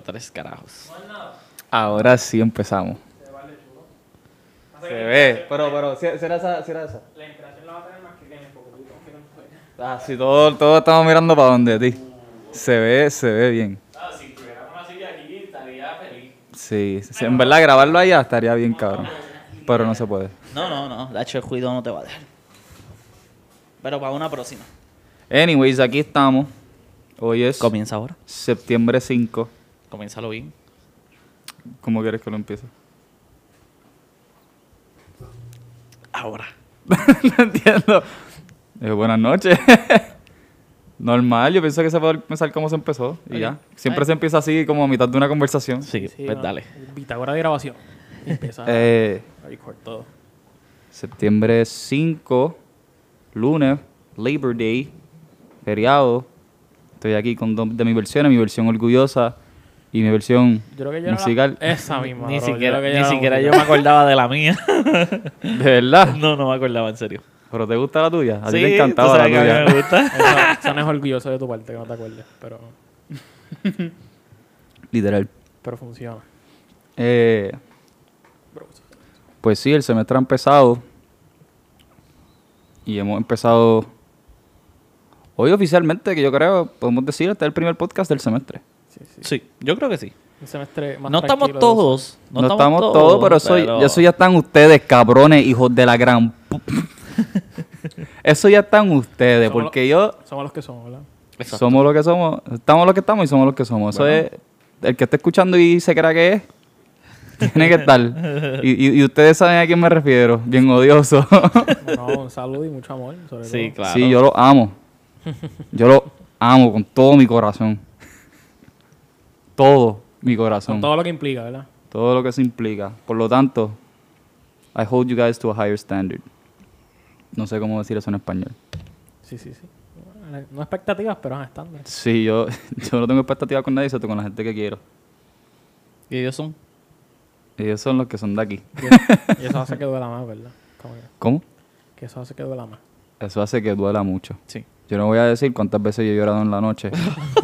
Tres carajos. Ahora sí empezamos. Se ve, pero, pero, ¿sí, sí era esa? ¿Sí era esa? La inspiración la va a tener más que Kenneth porque tú Ah, sí, todos todo estamos mirando para donde ti. Se ve, se ve bien. Ah, si tuviera una silla aquí, estaría feliz. Sí, sí, en verdad grabarlo allá estaría bien cabrón. Pero no se puede. No, no, no. De hecho, el cuidado no te va a dejar. Pero para una próxima. Anyways, aquí estamos. Hoy es Comienza ahora. septiembre 5. Comiénzalo bien. ¿Cómo quieres que lo empiece? Ahora. no entiendo. Eh, buenas noches. Normal, yo pienso que se puede empezar como se empezó y ya. Siempre Ay. se empieza así como a mitad de una conversación. Sí, Sí, pues no, dale. De grabación. Empieza Eh, a record todo. septiembre 5, lunes, Labor Day, feriado. Estoy aquí con dos de mis versiones, mi versión orgullosa y mi versión la- musical. Esa misma. Ni bro. Siquiera, ni siquiera yo me acordaba de la mía. De verdad. no, no me acordaba, en serio. ¿Pero te gusta la tuya? A ti sí, te encantaba la tuya. me gusta. Eso, eso no es orgulloso de tu parte que no te acuerdes. Pero, Literal. pero funciona. Eh, pues sí, el semestre ha empezado. Y hemos empezado hoy oficialmente, que yo creo, podemos decir, este es el primer podcast del semestre. Sí, sí. Sí, yo creo que sí. Un semestre más No estamos todos. No, estamos todos, pero eso, eso ya están ustedes, cabrones, hijos de la gran... eso ya están ustedes, Somos porque yo... Somos los que somos, ¿verdad? Exacto. Somos lo que somos, estamos lo que estamos y somos lo que somos. Eso Bueno. es, el que esté escuchando y se crea que es, tiene que estar. Y, y- y ustedes saben a quién me refiero, bien odioso. No, un saludo y mucho amor. Sobre Sí, todo. claro. Sí, yo lo amo. Yo lo amo con todo mi corazón. Todo mi corazón. Con todo lo que implica, ¿verdad? Todo lo que eso implica. Por lo tanto, I hold you guys to a higher standard. No sé cómo decir eso en español. Sí, sí, sí. No expectativas, pero estándar. Sí, yo, yo no tengo expectativas con nadie, excepto con la gente que quiero. Y ellos son. Ellos son los que son de aquí. Y eso hace que duela más, ¿verdad? Que, ¿Cómo? que eso hace que duela más. Eso hace que duela mucho. Sí. Yo no voy a decir cuántas veces yo he llorado en la noche.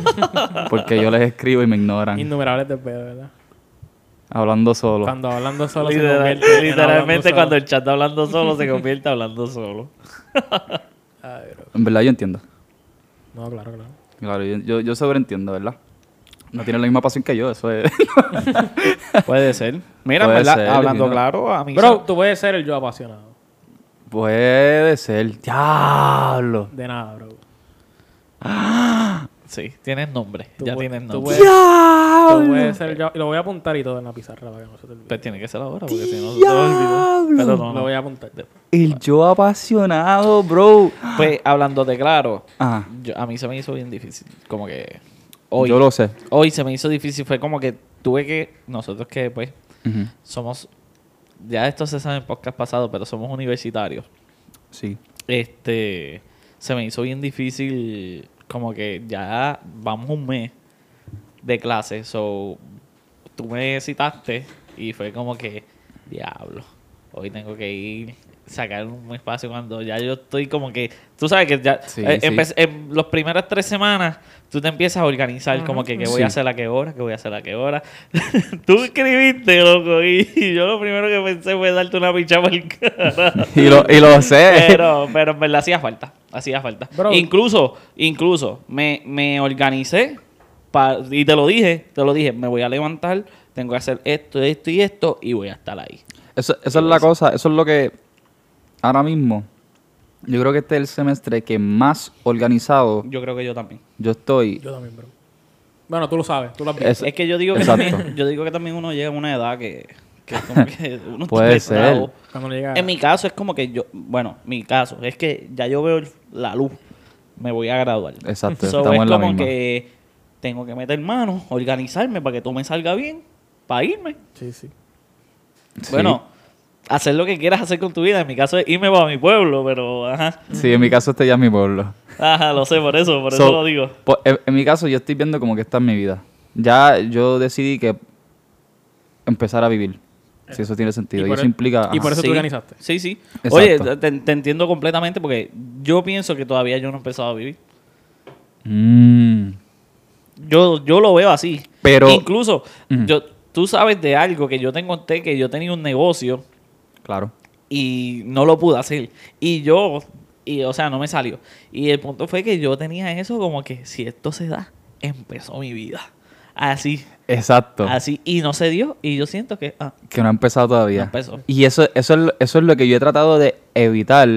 porque yo les escribo y me ignoran. Innumerables desvelos, ¿verdad? Hablando solo. Cuando hablando solo se convierte literalmente cuando solo. el chat está hablando solo se convierte hablando solo. Ay. En verdad yo entiendo. No, claro, claro. Claro, yo, yo, sobreentiendo, ¿verdad? No tiene la misma pasión que yo, eso es... Puede ser. Mira, Puede ¿verdad? ser, hablando mira. claro, a mí Bro, tú puedes ser el yo apasionado. Puede ser. Diablo. De nada, bro. Sí, tienes nombre. Tú ya tienes tú nombre. puedes- Tú puedes ser yo. Y lo voy a apuntar y todo en la pizarra para que no se te olvide. Pues tiene que ser ahora, porque si no se te olvidar. Pero no, Lo no. voy a apuntar. El yo apasionado, bro. Pues hablando de claro, Ajá. yo- a mí se me hizo bien difícil. Como que hoy, Yo lo sé. hoy se me hizo difícil. Fue como que tuve que, nosotros que pues somos, ya esto se sabe en podcast pasado, pero somos universitarios. Sí. Este, se me hizo bien difícil, como que ya vamos un mes de clase, so tú me citaste y fue como que, diablo, hoy tengo que ir, sacar un espacio cuando ya yo estoy como que, tú sabes que ya, Sí, eh, sí. en las primeras tres semanas tú te empiezas a organizar como que qué voy Sí. a hacer a qué hora, qué voy a hacer a qué hora. tú escribiste, loco, y yo lo primero que pensé fue darte una picha por el cara. Y lo, y lo sé. Pero, pero en verdad hacía falta. Hacía falta. Bro. Incluso, incluso, me, me organicé pa- y te lo dije, te lo dije, me voy a levantar, tengo que hacer esto, esto y esto, y voy a estar ahí. Eso, eso es la cosa, eso es lo que ahora mismo, yo creo que este es el semestre que más organizado Yo creo que yo también. yo estoy. Yo también, bro. Bueno, tú lo sabes. Tú lo has visto. Es- Es que yo digo que Exacto. también, yo digo que también uno llega a una edad que, que es como que uno está Puede ser. Cuando llega. En mi caso es como que yo, bueno, mi caso es que ya yo veo la luz, me voy a graduar. Exacto, So, estamos es en la como misma. que tengo que meter mano, organizarme para que todo me salga bien, para irme. Sí, sí. Sí. Bueno, hacer lo que quieras hacer con tu vida. En mi caso es irme para mi pueblo, pero ajá. Sí, en mi caso este ya es mi pueblo. Ajá, lo sé, por eso, por So, eso lo digo. pues, en, en mi caso yo estoy viendo como que esta es mi vida. Ya yo decidí que empezar a vivir. Si eso tiene sentido. Y eso e- implica... y por ajá. eso tú Sí, organizaste. Sí, sí. Exacto. Oye, te, te entiendo completamente porque yo pienso que todavía yo no he empezado a vivir. Mm. Yo, yo lo veo así. Pero- Incluso, yo, tú sabes de algo que yo te conté que yo tenía un negocio Claro. y no lo pude hacer. Y yo, y, o sea, no me salió. Y el punto fue que yo tenía eso como que si esto se da, empezó mi vida. Así, Exacto. así. Y no se dio. Y yo siento que, ah, Que no ha empezado todavía. No empezó. Y eso, eso, es, lo- eso es lo que yo he tratado de evitar.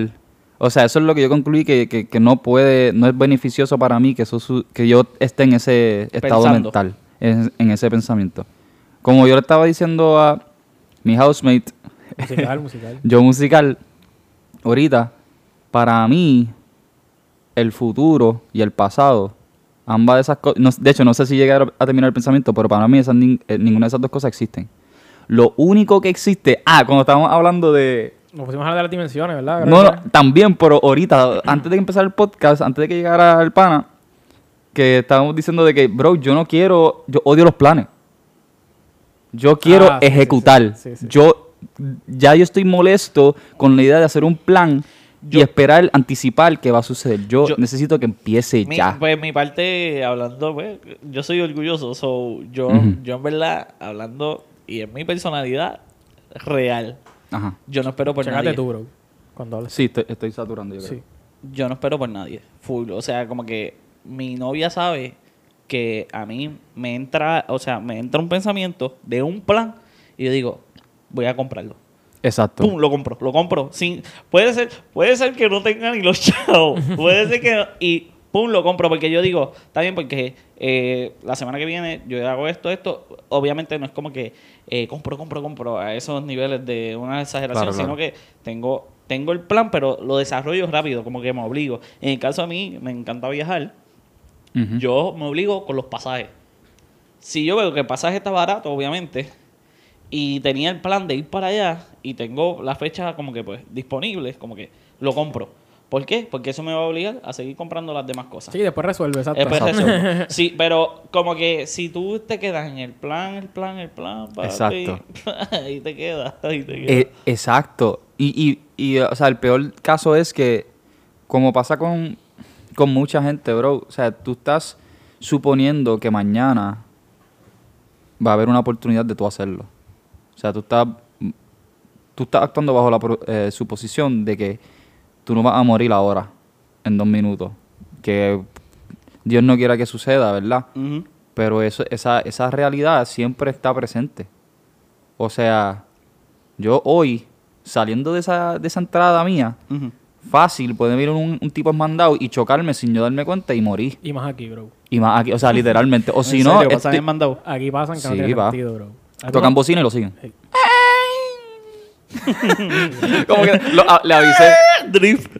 O sea, eso es lo que yo concluí que, que, que no puede, no es beneficioso para mí que, eso, su- que yo esté en ese estado Pensando. mental, en, en ese pensamiento. Como yo le estaba diciendo a mi housemate, Musical, musical. yo musical, ahorita, para mí, el futuro y el pasado, ambas de esas cosas, de hecho, no sé si llegué a, terminar el pensamiento, pero para mí esas eh, ninguna de esas dos cosas existen. Lo único que existe, ah, cuando estábamos hablando de... Nos pusimos a hablar de las dimensiones, ¿verdad? No, no, también, pero ahorita, antes de empezar el podcast, antes de que llegara el pana, que estábamos diciendo de que, bro, yo no quiero, yo odio los planes. Yo quiero Ah, sí, ejecutar. sí, sí, sí. Yo, ya yo estoy molesto con la idea de hacer un plan Yo- y esperar, anticipar qué va a suceder. Yo, Yo- necesito que empiece mi, ya. pues mi parte, hablando, pues, yo soy orgulloso. So, yo, yo en verdad, hablando, y en mi personalidad real, Ajá. yo no espero por Checate nadie. tú, bro. Cuando hables. Sí, estoy, estoy saturando, yo creo. Sí. Yo no espero por nadie. Full. O sea, como que mi novia sabe que a mí me entra, o sea, me entra un pensamiento de un plan y yo digo, voy a comprarlo. Exacto. Pum, lo compro, lo compro. Sin, puede ser, puede ser que no tenga ni los chavos. puede ser que no- y pum, lo compro porque yo digo, está bien porque eh, la semana que viene yo hago esto, esto. Obviamente no es como que eh, compro, compro, compro a esos niveles de una exageración, Claro, sino claro. que tengo tengo el plan, pero lo desarrollo rápido, como que me obligo. En el caso de mí, me encanta viajar. Yo me obligo con los pasajes. Si yo veo que el pasaje está barato, obviamente, y tenía el plan de ir para allá y tengo la fecha como que pues disponible, como que lo compro. ¿Por qué? Porque eso me va a obligar a seguir comprando las demás cosas. Sí, después resuelve, exacto. Después. Sí, pero como que si tú te quedas en el plan, el plan, el plan, papi, Exacto. ahí te quedas, ahí te quedas. Eh, exacto. Y, y, y, o sea, el peor caso es que, como pasa con, con mucha gente, bro, o sea, tú estás suponiendo que mañana va a haber una oportunidad de tú hacerlo. O sea, tú estás, tú estás actuando bajo la eh, suposición de que tú no vas a morir ahora, en dos minutos. Que Dios no quiera que suceda, ¿verdad? Pero eso, esa, esa realidad siempre está presente. O sea, yo hoy, saliendo de esa, de esa entrada mía, fácil, puede venir un, un tipo mandado y chocarme sin yo darme cuenta y morir. Y más aquí, bro. Y más aquí, o sea, literalmente. O si ¿En no? ¿Pasan en mandado? Aquí pasan que no Sí, tiene sentido, bro. Ah, tocan bocina y lo siguen. Sí. Como que lo- a- le avisé. Drift.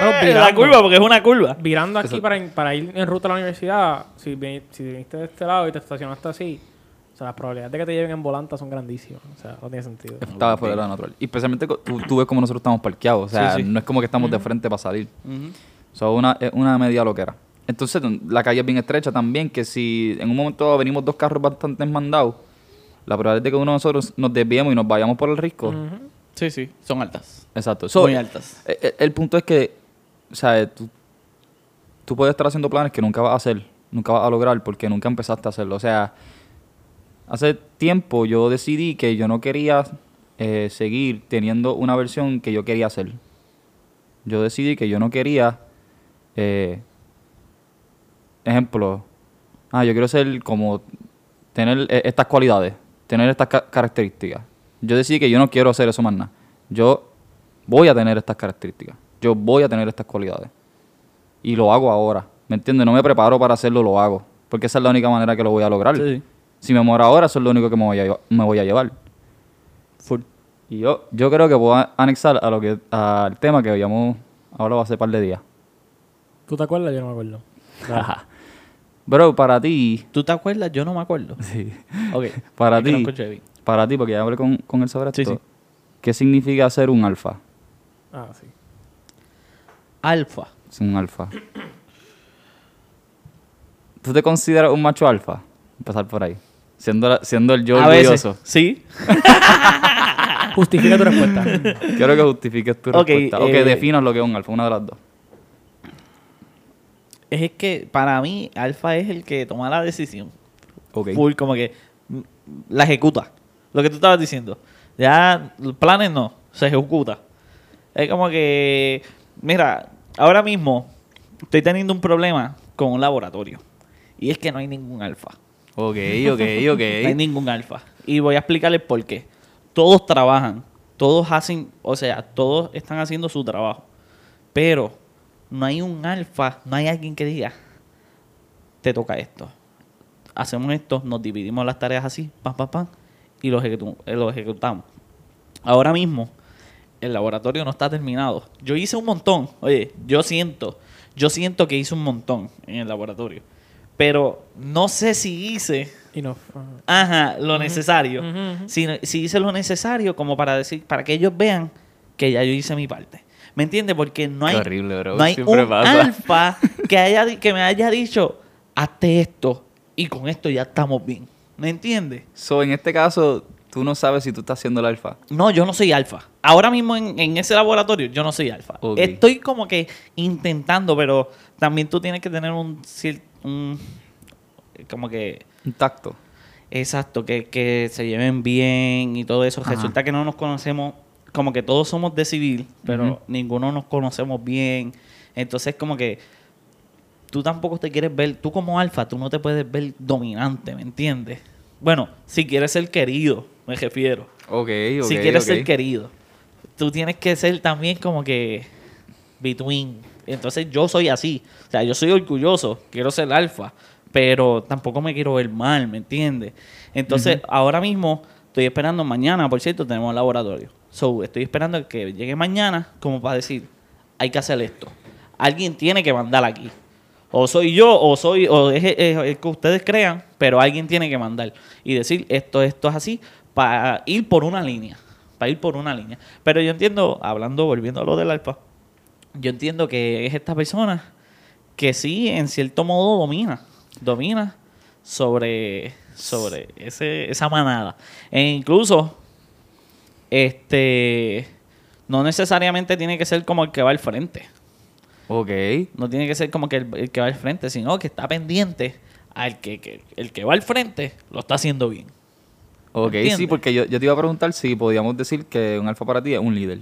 Bueno, En la curva, porque es una curva. Virando aquí para, para ir en ruta a la universidad, si, vi- si viniste de este lado y te estacionaste así, o sea, las probabilidades de que te lleven en volanta son grandísimas. O sea, no tiene sentido. Estaba fuera de lo natural. Y especialmente tú, tú ves como nosotros estamos parqueados. O sea, Sí, sí. no es como que estamos de frente para salir. Ujú. So, una, es una media loquera. Entonces, la calle es bien estrecha también, que si en un momento venimos dos carros bastante mandados, la probabilidad de que uno de nosotros nos desviemos y nos vayamos por el risco. Sí, sí, son altas. Exacto. So, Muy altas. eh, eh, El, punto es que, o sea, tú, tú puedes estar haciendo planes que nunca vas a hacer, nunca vas a lograr porque nunca empezaste a hacerlo. O sea, hace tiempo yo decidí que yo no quería eh, seguir teniendo una versión que yo quería hacer. Yo decidí que yo no quería, eh, ejemplo, ah, yo quiero ser como tener eh, estas cualidades, tener estas ca- características. Yo decidí que yo no quiero hacer eso más nada. Yo voy a tener estas características. Yo voy a tener estas cualidades. Y lo hago ahora. ¿Me entiendes? No me preparo para hacerlo, lo hago. Porque esa es la única manera que lo voy a lograr. Sí. Si me muero ahora, eso es lo único que me voy a, lleva- me voy a llevar. Full. Y yo, yo creo que puedo anexar a lo que, al tema que veíamos ahora hace un par de días. ¿Tú te acuerdas? Yo no me acuerdo. Bro, para ti, ¿Tú te acuerdas? Yo no me acuerdo. sí, Ok. para no ti, para ti, porque ya hablé con, con él sobre Sí, esto, sí. ¿qué significa ser un alfa? Ah, sí. Alfa. Es un alfa. ¿Tú te consideras un macho alfa? Empezar por ahí. Siendo, la- siendo el yo a veces. orgulloso. Sí. Justifica tu respuesta. Quiero que justifiques tu Ok, respuesta. O que eh, definas lo que es un alfa, una de las dos. Es que para mí, alfa es el que toma la decisión. Ok. Full, como que mm, la ejecuta. Lo que tú estabas diciendo. Ya, los planes no, se ejecuta. Es como que, mira, ahora mismo estoy teniendo un problema con un laboratorio. Y es que no hay ningún alfa. Ok, ok, ok. No hay ningún alfa. Y voy a explicarles por qué. Todos trabajan, todos hacen, o sea, todos están haciendo su trabajo. Pero no hay un alfa, no hay alguien que diga, te toca esto. Hacemos esto, nos dividimos las tareas así, pam, pam, pam, y lo, lo ejecutamos. Ahora mismo, el laboratorio no está terminado. Yo hice un montón, oye, yo siento, yo siento que hice un montón en el laboratorio. Pero no sé si hice. Ajá, lo necesario. Ujú. Si, si hice lo necesario como para decir, para que ellos vean que ya yo hice mi parte. ¿Me entiendes? Porque no hay, horrible, bro. no hay Siempre un pasa. alfa que, haya, que me haya dicho, hazte esto y con esto ya estamos bien. ¿Me entiendes? So, en este caso, tú no sabes si tú estás haciendo el alfa. No, yo no soy alfa. Ahora mismo en, en ese laboratorio yo no soy alfa. Estoy como que intentando, pero también tú tienes que tener un, un como que Un tacto. Exacto, que, que se lleven bien y todo eso. Ajá. Resulta que no nos conocemos, como que todos somos de civil, pero ninguno nos conocemos bien. Entonces, como que tú tampoco te quieres ver, tú como alfa, tú no te puedes ver dominante, ¿me entiendes? Bueno, si quieres ser querido, me refiero. Ok, ok. si quieres ser querido, tú tienes que ser también como que between. Entonces yo soy así. O sea, yo soy orgulloso, quiero ser alfa, pero tampoco me quiero ver mal, ¿me entiendes? Entonces, ahora mismo estoy esperando mañana, por cierto, tenemos laboratorio. So, estoy esperando que llegue mañana como para decir, hay que hacer esto. Alguien tiene que mandar aquí. O soy yo, o soy, o es, es- que ustedes crean, pero alguien tiene que mandar y decir esto, esto es así, para ir por una línea. Para ir por una línea. Pero yo entiendo, hablando, volviendo a lo del alfa, yo entiendo que es esta persona que sí, en cierto modo, domina. Domina sobre, sobre esa manada. E incluso, este, no necesariamente tiene que ser como el que va al frente. Ok. No tiene que ser como que el, el que va al frente, sino que está pendiente al que, que- el que va al frente lo está haciendo bien. Ok, sí, porque yo, yo te iba a preguntar si podíamos decir que un alfa para ti es un líder.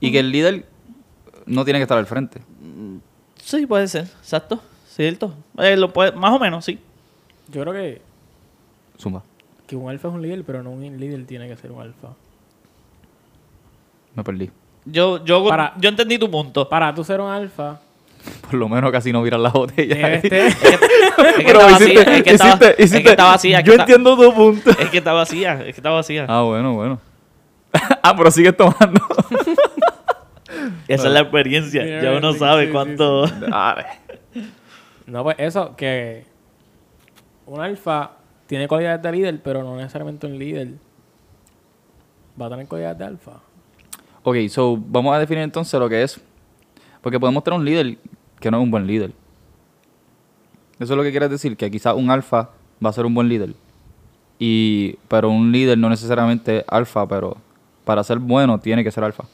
Y que el líder no tiene que estar al frente. Sí, puede ser, exacto, cierto. Eh, lo puede, más o menos, sí. Yo creo que, Zumba. Que un alfa es un líder, pero no un líder tiene que ser un alfa. Me perdí. Yo, yo, Para- yo entendí tu punto. Para tú ser un alfa, Por lo menos casi no viras la botella. debes tener- Es que, está hiciste- vacía, es que está, hiciste- es que hiciste- está vacía. es que Yo está- entiendo tu punto. Es que está vacía, es que está vacía. Ah, bueno, bueno. ah, pero sigues tomando. Esa es la experiencia. Sí, Ya uno sí, sabe sí, cuánto. Dale. No, pues eso, que un alfa tiene cualidades de líder, pero no necesariamente un líder va a tener cualidades de alfa. Ok, so vamos a definir entonces lo que es. Porque podemos tener un líder que no es un buen líder. Eso es lo que quieres decir, que quizás un alfa va a ser un buen líder. Y, pero un líder no necesariamente es alfa, pero para ser bueno tiene que ser alfa.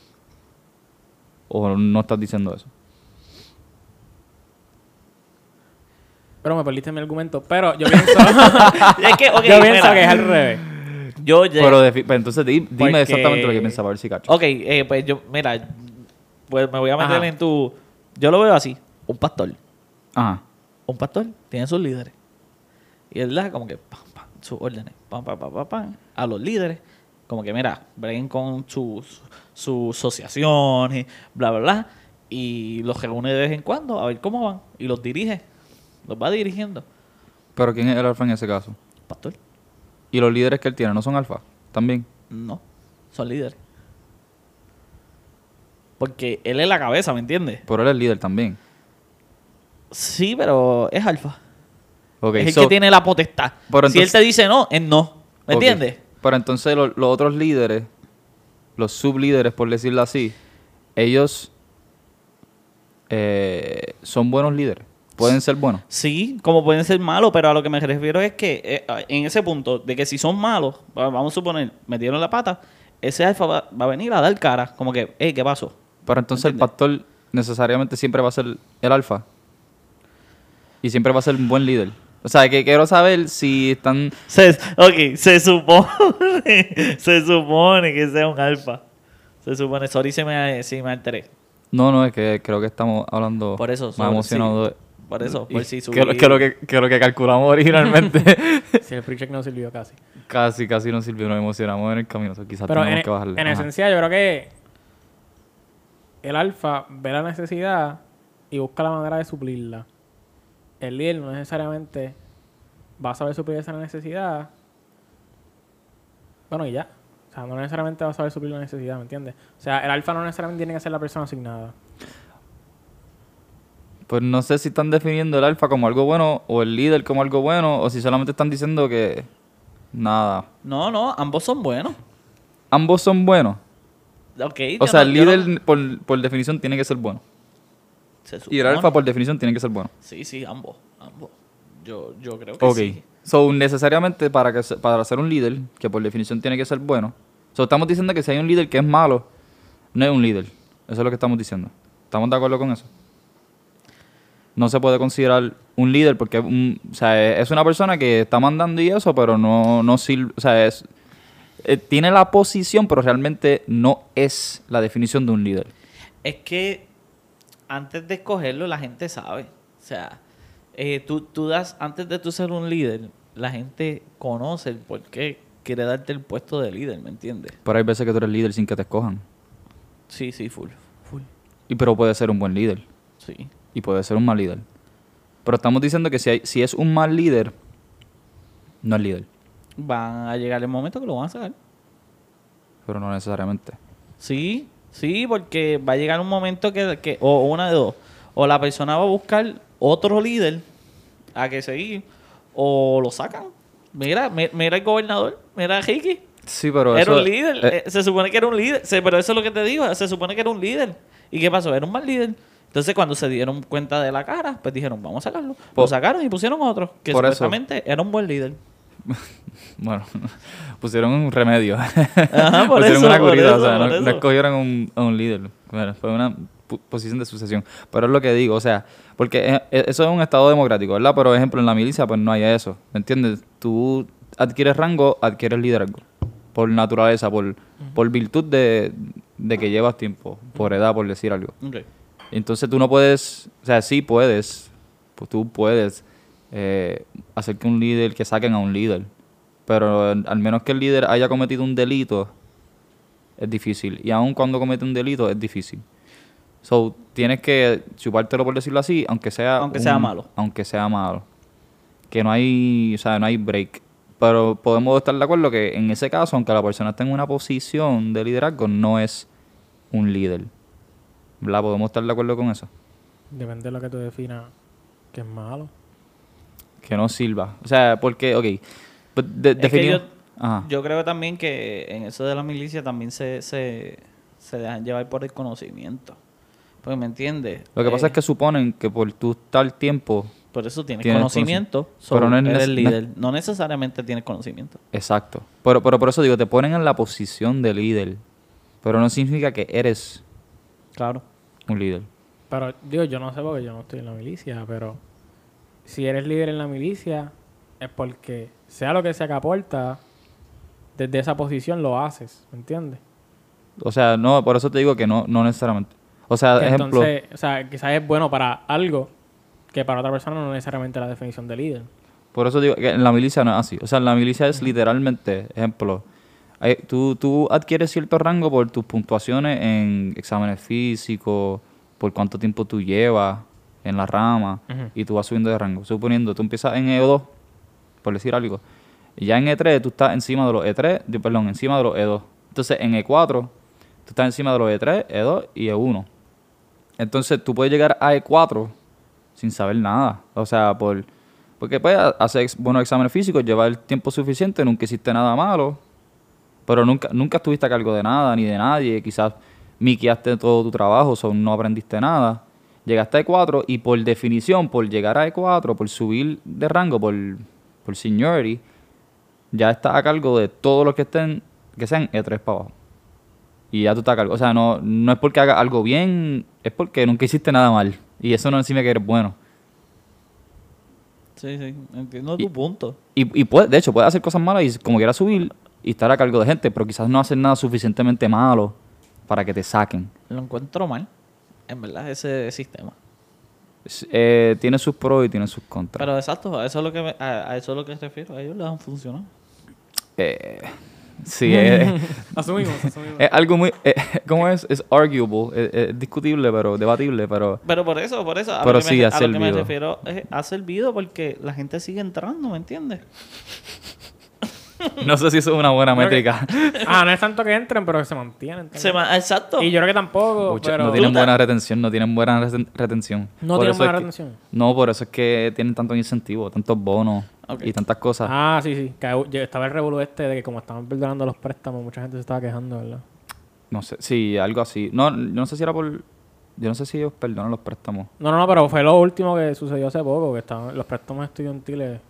¿O no estás diciendo eso? Pero me perdiste mi argumento. Pero yo pienso, es que, yo pienso mira, que es al revés. Yo, ya- Pero pues entonces di- dime Porque- exactamente lo que piensas, a ver si cacho. Ok, eh, pues yo, mira, pues me voy a meter Ajá. en tu. Yo lo veo así: un pastor. Ajá. Un pastor tiene sus líderes. Y él da como que pam, pam, sus órdenes, pam, pam, pam, pam, pam, a los líderes. Como que, mira, breguen con sus sus asociaciones, bla, bla, bla. Y los reúne de vez en cuando a ver cómo van. Y los dirige. Los va dirigiendo. Pero ¿quién es el alfa en ese caso? Pastor, ¿Y los líderes que él tiene no son alfa? También. no, son líderes. Porque él es la cabeza, ¿me entiendes? Pero él es líder también. Sí, pero es alfa. Ok, es el so- que tiene la potestad. Pero si él te dice no, es no. ¿Me Ok. entiendes? Pero entonces lo- los otros líderes, los sublíderes, por decirlo así, ellos eh, son buenos líderes. Pueden ser buenos. Sí, como pueden ser malos, pero a lo que me refiero es que eh, en ese punto de que si son malos, va- vamos a suponer, metieron la pata, ese alfa va, va a venir a dar cara, como que, hey, ¿qué pasó? Pero entonces el pastor necesariamente siempre va a ser el alfa. Y siempre va a ser un buen líder. O sea, que quiero saber si están... Se, ok, se supone, se supone que sea un alfa. Se supone, sorry si me, si me alteré. No, no, es que creo que estamos hablando Por eso, más sobre- emocionado. sí. de- Por eso, por si que, subí- lo, que, lo que, que lo que calculamos originalmente Si el free check no sirvió casi. casi, casi nos sirvió. Nos emocionamos en el camino. so quizás Pero tenemos en, que bajarle. en Ajá. esencia yo creo que el alfa ve la necesidad y busca la manera de suplirla. El líder no necesariamente va a saber suplir esa necesidad. Bueno, y ya. O sea, no necesariamente va a saber suplir la necesidad, ¿me entiendes? O sea, el alfa no necesariamente tiene que ser la persona asignada. Pues no sé si están definiendo el alfa como algo bueno o el líder como algo bueno o si solamente están diciendo que nada. No, no, ambos son buenos. Ambos son buenos. Ok. O sea, no- el no- líder por, por definición tiene que ser bueno. se Y el alfa por definición tiene que ser bueno. Sí, sí, ambos, ambos. Yo, yo creo que Ok. sí. So, necesariamente para, que, para ser un líder, que por definición tiene que ser bueno. So, estamos diciendo que si hay un líder que es malo, no es un líder. Eso es lo que estamos diciendo. ¿Estamos de acuerdo con eso? No se puede considerar un líder porque un- o sea, es una persona que está mandando y eso, pero no, no sirve. O sea, es, eh, tiene la posición, pero realmente no es la definición de un líder. Es que antes de escogerlo la gente sabe. O sea, eh, tú, tú das, antes de tú ser un líder, la gente conoce el por qué quiere darte el puesto de líder, ¿me entiendes? Pero hay veces que tú eres líder sin que te escojan. Sí, sí, full. Full. Y pero puede ser un buen líder. Sí. Y puede ser un mal líder. Pero estamos diciendo que si, hay- si es un mal líder, no es líder, Van a llegar el momento que lo van a sacar. pero no necesariamente. Sí, sí, porque va a llegar un momento que, que o una de dos, o la persona va a buscar otro líder a que seguir, o lo sacan. Mira, mi- mira el gobernador, mira a Ricky. Sí, pero era eso... un líder, eh, eh, se supone que era un líder, pero eso es lo que te digo, se supone que era un líder. ¿Y qué pasó? Era un mal líder. Entonces cuando se dieron cuenta de la cara, pues dijeron, vamos a sacarlo. Por- lo sacaron y pusieron otro, que por eso. supuestamente era un buen líder. Bueno, pusieron un remedio. Ajá, por pusieron eso, una por curita, o sea, por no, escogieron un, a un líder. Bueno, fue una posición de sucesión. Pero es lo que digo, o sea, porque es- es- eso es un estado democrático, ¿verdad? Pero, por ejemplo, en la milicia, pues no hay eso. ¿Me entiendes? Tú adquieres rango, adquieres liderazgo. Por naturaleza, por, por virtud de, de que llevas tiempo, por edad, por decir algo. Ok. Entonces tú no puedes, o sea, sí puedes, pues tú puedes eh, hacer que un líder, que saquen a un líder, pero al menos que el líder haya cometido un delito, es difícil. Y aun cuando comete un delito, es difícil. So, tienes que chupártelo por decirlo así, aunque sea... Aunque sea malo. Aunque sea malo. Que no hay, o sea, no hay break. Pero podemos estar de acuerdo que en ese caso, aunque la persona esté en una posición de liderazgo, no es un líder. ¿Verdad? ¿Podemos estar de acuerdo con eso? Depende de lo que tú definas que es malo. Que no sirva. O sea, porque, ok. pues, de- yo- Ajá. Yo creo también que en eso de la milicia también se, se, se dejan llevar por el conocimiento. Porque me entiendes. Lo que pasa Eh, es que suponen que por tu tal tiempo... por eso tienes, tienes conocimiento, conocimiento. Pero no es eres líder. No necesariamente tienes conocimiento. Exacto. Pero, pero por eso digo, te ponen en la posición de líder. Pero no significa que eres Claro. un líder. Pero, digo, yo no sé porque yo no estoy en la milicia, pero si eres líder en la milicia, es porque sea lo que sea que aporta, desde esa posición lo haces, ¿me entiendes? O sea, no, por eso te digo que no, no necesariamente. O sea, Que ejemplo... Entonces, o sea, quizás es bueno para algo que para otra persona no es necesariamente la definición de líder. Por eso digo que en la milicia no es así. O sea, en la milicia es literalmente, ejemplo, hay- tú, tú adquieres cierto rango por tus puntuaciones en exámenes físicos, por cuánto tiempo tú llevas en la rama, y tú vas subiendo de rango. Suponiendo, tú empiezas en E2, por decir algo, y ya en E3 tú estás encima de los E3, de- perdón, encima de los E2. Entonces en E4 tú estás encima de los E3, E2 y E1. Entonces tú puedes llegar a E4 sin saber nada. O sea, por porque puedes hacer buenos exámenes físicos, llevar el tiempo suficiente, nunca hiciste nada malo, pero nunca, nunca estuviste a cargo de nada ni de nadie. Quizás miqueaste todo tu trabajo, o no aprendiste nada. Llegaste a E4 y por definición, por llegar a E4, por subir de rango, por, por seniority, ya estás a cargo de todos los que estén, que sean E3 para abajo. Y ya tú estás a cargo. O sea, no, no es porque hagas algo bien, es porque nunca hiciste nada mal. Y eso no significa que eres bueno. Sí, sí, entiendo tu punto. Y, y puede, de hecho, puede hacer cosas malas y como quiera subir y estar a cargo de gente, pero quizás no hacer nada suficientemente malo para que te saquen. Lo encuentro mal, en verdad, ese sistema. Eh, tiene sus pros y tiene sus contras. Pero exacto, a eso es lo que me- a, a eso es lo que me refiero. A ellos les han funcionado. Eh, sí, es, Asumimos, asumimos. es algo muy... eh, ¿Cómo es? Es arguable, es, es discutible, pero debatible, pero... Pero por eso, por eso, a, Pero lo, que sí, me, ha a lo que me servido. refiero es, ha servido porque la gente sigue entrando, ¿me entiendes? No sé si eso es una buena Creo que- métrica. Ah, no es tanto que entren, pero que se mantienen. Se ma- exacto. Y yo creo que tampoco, Mucha- pero... no tienen buena retención, no tienen buena reten- retención. No Por tienen buena que- retención. No, por eso es que tienen tantos incentivos, tantos bonos y tantas cosas. Ah, sí, sí. Que estaba el revolú este de que como estaban perdonando los préstamos, mucha gente se estaba quejando, ¿verdad? No sé, sí, algo así. No, yo no sé si era por... Yo no sé si ellos perdonan los préstamos. No, no, no, pero fue lo último que sucedió hace poco, que estaban los préstamos estudiantiles,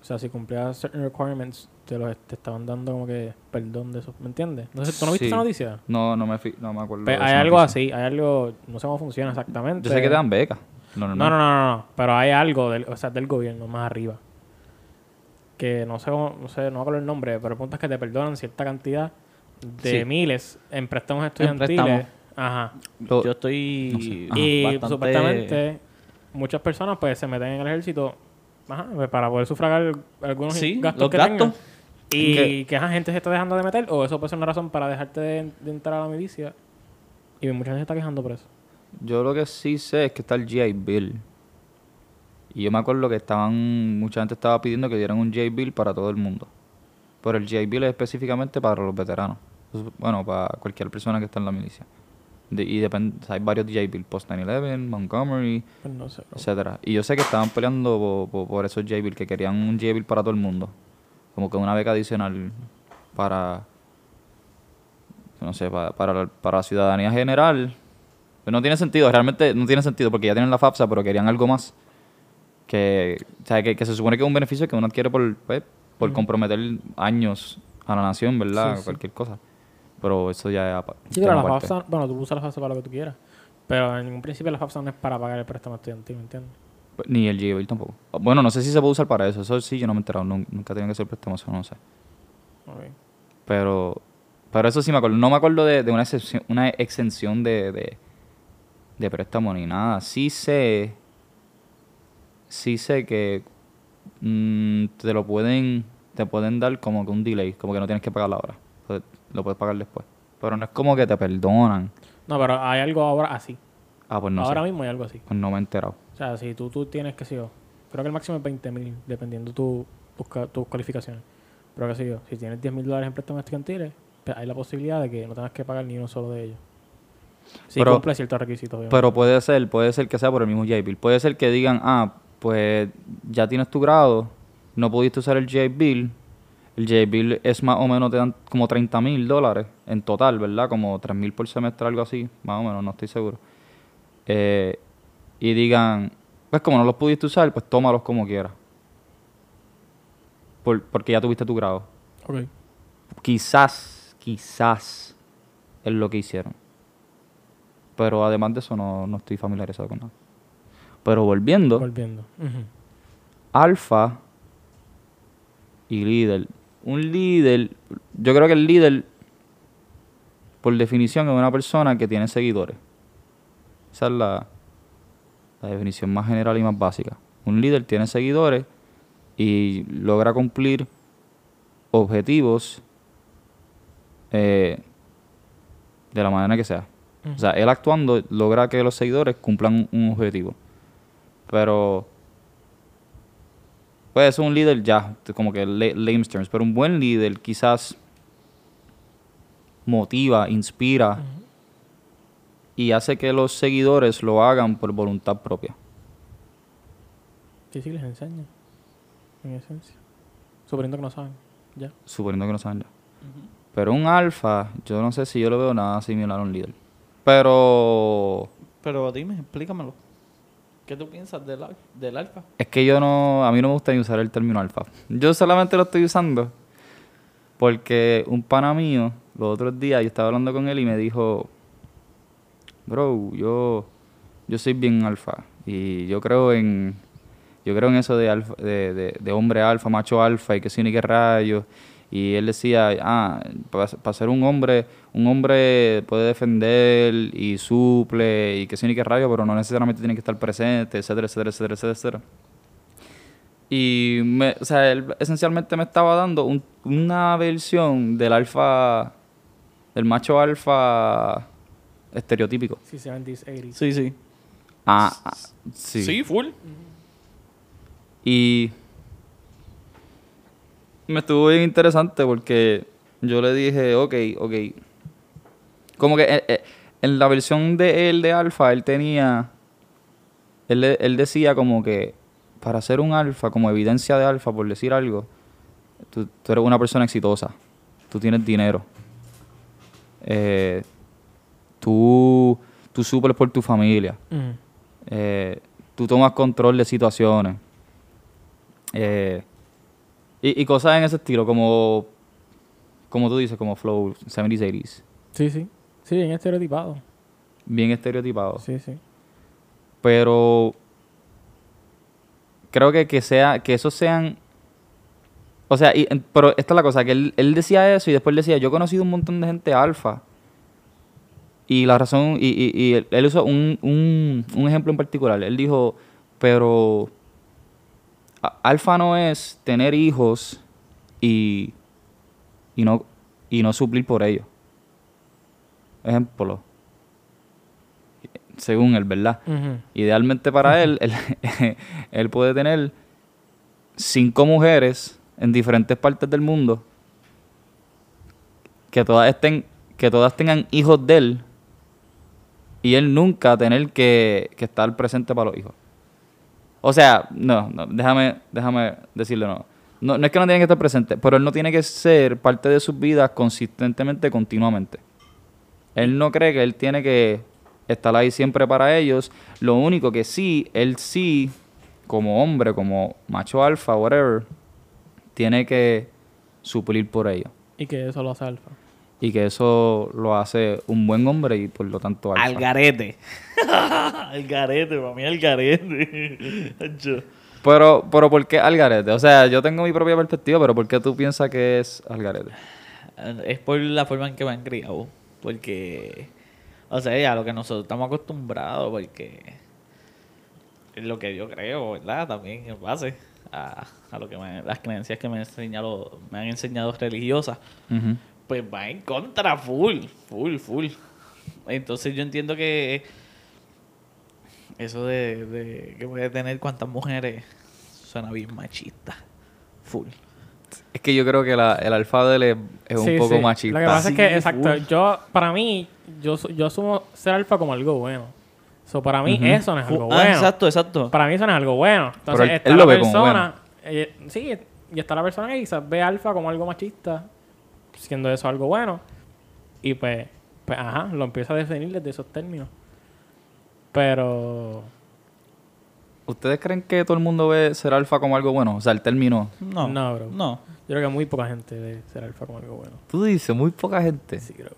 o sea, si cumplías certain requirements, te, los, te estaban dando como que perdón de eso, ¿me entiendes? No sé, ¿tú no viste Sí. esa noticia? No, no me, fi- no me acuerdo. Pues hay algo noticia. así, hay algo, no sé cómo funciona exactamente. Yo sé que te dan becas. No, no, No, no, no, no, no, pero hay algo, del, o sea, del gobierno más arriba. Que no sé, cómo- no sé, no me acuerdo el nombre, pero el punto es que te perdonan cierta cantidad de Sí. miles en préstamos estudiantiles. préstamos. Ajá. Lo- Yo estoy no sé. Ajá. Y bastante- supuestamente muchas personas pues se meten en el ejército ajá, pues, para poder sufragar algunos Sí, gastos los que gastos. tengan. Y Que- que esa gente se está dejando de meter o eso puede ser una razón para dejarte de, de entrar a la milicia. Y mucha gente se está quejando por eso. Yo lo que sí sé es que está el GI Bill. Y yo me acuerdo que estaban, mucha gente estaba pidiendo que dieran un GI Bill para todo el mundo. Pero el GI Bill es específicamente para los veteranos. Bueno, para cualquier persona que está en la milicia. De- y depende, hay varios GI Bill, post 9-11, Montgomery, Pues no sé. bro. etcétera. Y yo sé que estaban peleando po- po- por, esos GI Bill, que querían un GI Bill para todo el mundo. Como que una beca adicional para, no sé, para, para, la- para la ciudadanía general. Pero no tiene sentido, realmente no tiene sentido porque ya tienen la FAFSA, pero querían algo más. Que, o sea, que, que se supone que es un beneficio que uno adquiere por, pues, por comprometer años a la nación, ¿verdad? Sí, sí. Cualquier cosa. Pero eso ya es Sí, pero la aparte. FAFSA, bueno, tú usas la FAFSA para lo que tú quieras. Pero en ningún principio la FAFSA no es para pagar el préstamo estudiantil, ¿me entiendes? Ni el GI tampoco. Bueno, no sé si se puede usar para eso. Eso sí, yo no me he enterado. nun- Nunca tenido que hacer préstamo, eso no sé. Ok. Pero, pero eso sí me acuerdo. No me acuerdo de, de una, excepción, una exención de, de, de préstamo ni nada. Sí sé, sí sé que mm, te lo pueden, te pueden dar como que un delay, como que no tienes que pagar ahora. Pues, Lo puedes pagar después. Pero no es como que te perdonan. No, pero hay algo ahora así. Ah, pues no ahora sé. mismo hay algo así. Pues no me he enterado. O sea, si tú, tú tienes, que sé yo, creo que el máximo es 20 mil, dependiendo tu, tus, tus cualificaciones. Pero que sé yo, si tienes 10 mil dólares en préstamos estudiantiles, pues hay la posibilidad de que no tengas que pagar ni uno solo de ellos. Si Pero- cumple ciertos requisitos. obviamente. Pero puede ser, puede ser que sea por el mismo GI Bill. Puede ser que digan, ah, pues ya tienes tu grado, no pudiste usar el GI Bill. El GI Bill es más o menos, te dan como 30 mil dólares en total, ¿verdad? Como 3 mil por semestre, algo así, más o menos, no estoy seguro. Eh, y digan, pues como no los pudiste usar, pues tómalos como quieras. Por- porque ya tuviste tu grado. Ok. Quizás, quizás es lo que hicieron. Pero además de eso no, no estoy familiarizado con nada. Pero volviendo, Volviendo. Ujú. alfa y líder. Un líder, yo creo que el líder, por definición, es una persona que tiene seguidores. Esa es la, la definición más general y más básica. Un líder tiene seguidores y logra cumplir objetivos eh, de la manera que sea. O sea, él actuando logra que los seguidores cumplan un objetivo. Pero puede ser un líder ya, como que la- lame terms, pero un buen líder quizás motiva, inspira y hace que los seguidores lo hagan por voluntad propia. Sí, sí, les enseña. En esencia. Suponiendo que no saben. Ya. suponiendo que no saben ya. Pero un alfa, yo no sé si yo lo veo nada similar a un líder. Pero Pero dime, explícamelo. ¿Qué tú piensas del, del alfa? es que yo no, a mí no me gusta ni usar el término alfa. Yo solamente lo estoy usando porque un pana mío, los otros días, yo estaba hablando con él y me dijo, bro, yo, yo soy bien alfa y yo creo en, yo creo en eso de, alfa- de, de, de hombre alfa, macho alfa y que sí ni qué rayos. Y él decía, ah, para ser un hombre, un hombre puede defender y suple y que sí ni qué rayos, pero no necesariamente tiene que estar presente, etcétera, etcétera, etcétera, etcétera. etcétera. Y, me, o sea, él esencialmente me estaba dando un- una versión del alfa, del macho alfa estereotípico. Sí, 70s, 80s. Sí, sí. Ah, ah, sí. Sí, full. Y me estuvo bien interesante porque yo le dije, ok, ok. Como que eh, eh, en la versión de él de alfa, él tenía, él, él decía como que para ser un alfa, como evidencia de alfa, por decir algo, tú, tú eres una persona exitosa, tú tienes dinero, eh, tú, tú suples por tu familia, eh, tú tomas control de situaciones. eh, y, y cosas en ese estilo, como, como tú dices, como flow 70s, 80s. Sí, sí. Sí, bien estereotipado. Bien estereotipado. Sí, sí. Pero creo que, que sea, que esos sean. O sea, y- pero esta es la cosa, que él, él decía eso y después decía, yo he conocido un montón de gente alfa. Y la razón, y, y, y él, él usó un, un, un ejemplo en particular. Él dijo, pero alfa no es tener hijos y, y, no, y no suplir por ellos. Ejemplo. Según él, ¿verdad? Idealmente para él, él, él puede tener cinco mujeres en diferentes partes del mundo que todas estén, que todas tengan hijos de él y él nunca tener que, que estar presente para los hijos. O sea, no, no, déjame, déjame decirlo no. no. No es que no tiene que estar presente, pero él no tiene que ser parte de sus vidas consistentemente, continuamente. Él no cree que él tiene que estar ahí siempre para ellos. Lo único que sí, él sí, como hombre, como macho alfa, whatever, tiene que suplir por ellos. Y que eso lo hace alfa. Y que eso lo hace un buen hombre y por lo tanto alfa. Al garete. al garete, para mí al garete. Hacho. Pero, pero ¿por qué Algarete? O sea, yo tengo mi propia perspectiva, pero ¿por qué tú piensas que es Algarete? es por la forma en que me han criado. Porque, o sea, a lo que nosotros estamos acostumbrados, porque es lo que yo creo, ¿verdad? También en base a, a lo que me- las creencias que me han enseñado, me han enseñado religiosas, Ujú. Pues va en contra, full, full, full. Entonces yo entiendo que eso de, de que puede tener cuantas mujeres suena bien machista. Full. Es que yo creo que la- el alfa de él es, es Sí, un poco sí. machista. Lo que pasa es que, exacto, full. yo, para mí, yo, yo asumo ser alfa como algo bueno. So, para mí, eso no es algo Ah, bueno. exacto, exacto. Para mí, eso no es algo bueno. Entonces, Pero él- está él la lo ve como persona. eh, sí, y está la persona que quizás ve alfa como algo machista, siendo eso algo bueno. Y pues, pues, ajá, lo empieza a definir desde esos términos. Pero. ¿Ustedes creen que todo el mundo ve ser alfa como algo bueno? O sea, el término... No, No, bro. No. Yo creo que muy poca gente ve ser alfa como algo bueno. Tú dices, muy poca gente. Sí, creo.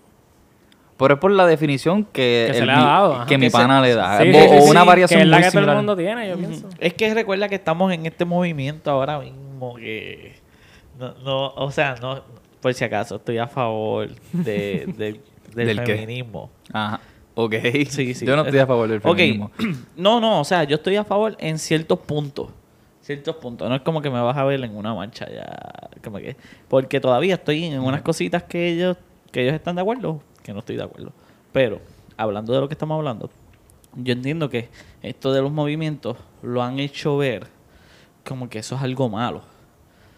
Pero es por la definición que, Que se el le ha mi- dado, que mi se- pana le da. Sí, o sí, sí, o una sí, variación Que es la muy que todo el mundo tiene, yo pienso. Es que recuerda que estamos en este movimiento ahora mismo que no, no o sea, no por si acaso estoy a favor de, de- del, ¿Del qué? feminismo. Ajá. Ok. Sí, sí. Yo no estoy a favor del feminismo. No, no, o sea, yo estoy a favor en ciertos puntos. Ciertos puntos. No es como que me vas a ver en una marcha ya. Como que. Porque todavía estoy en unas cositas que ellos, que ellos están de acuerdo, que no estoy de acuerdo. Pero, hablando de lo que estamos hablando, yo entiendo que esto de los movimientos lo han hecho ver como que eso es algo malo.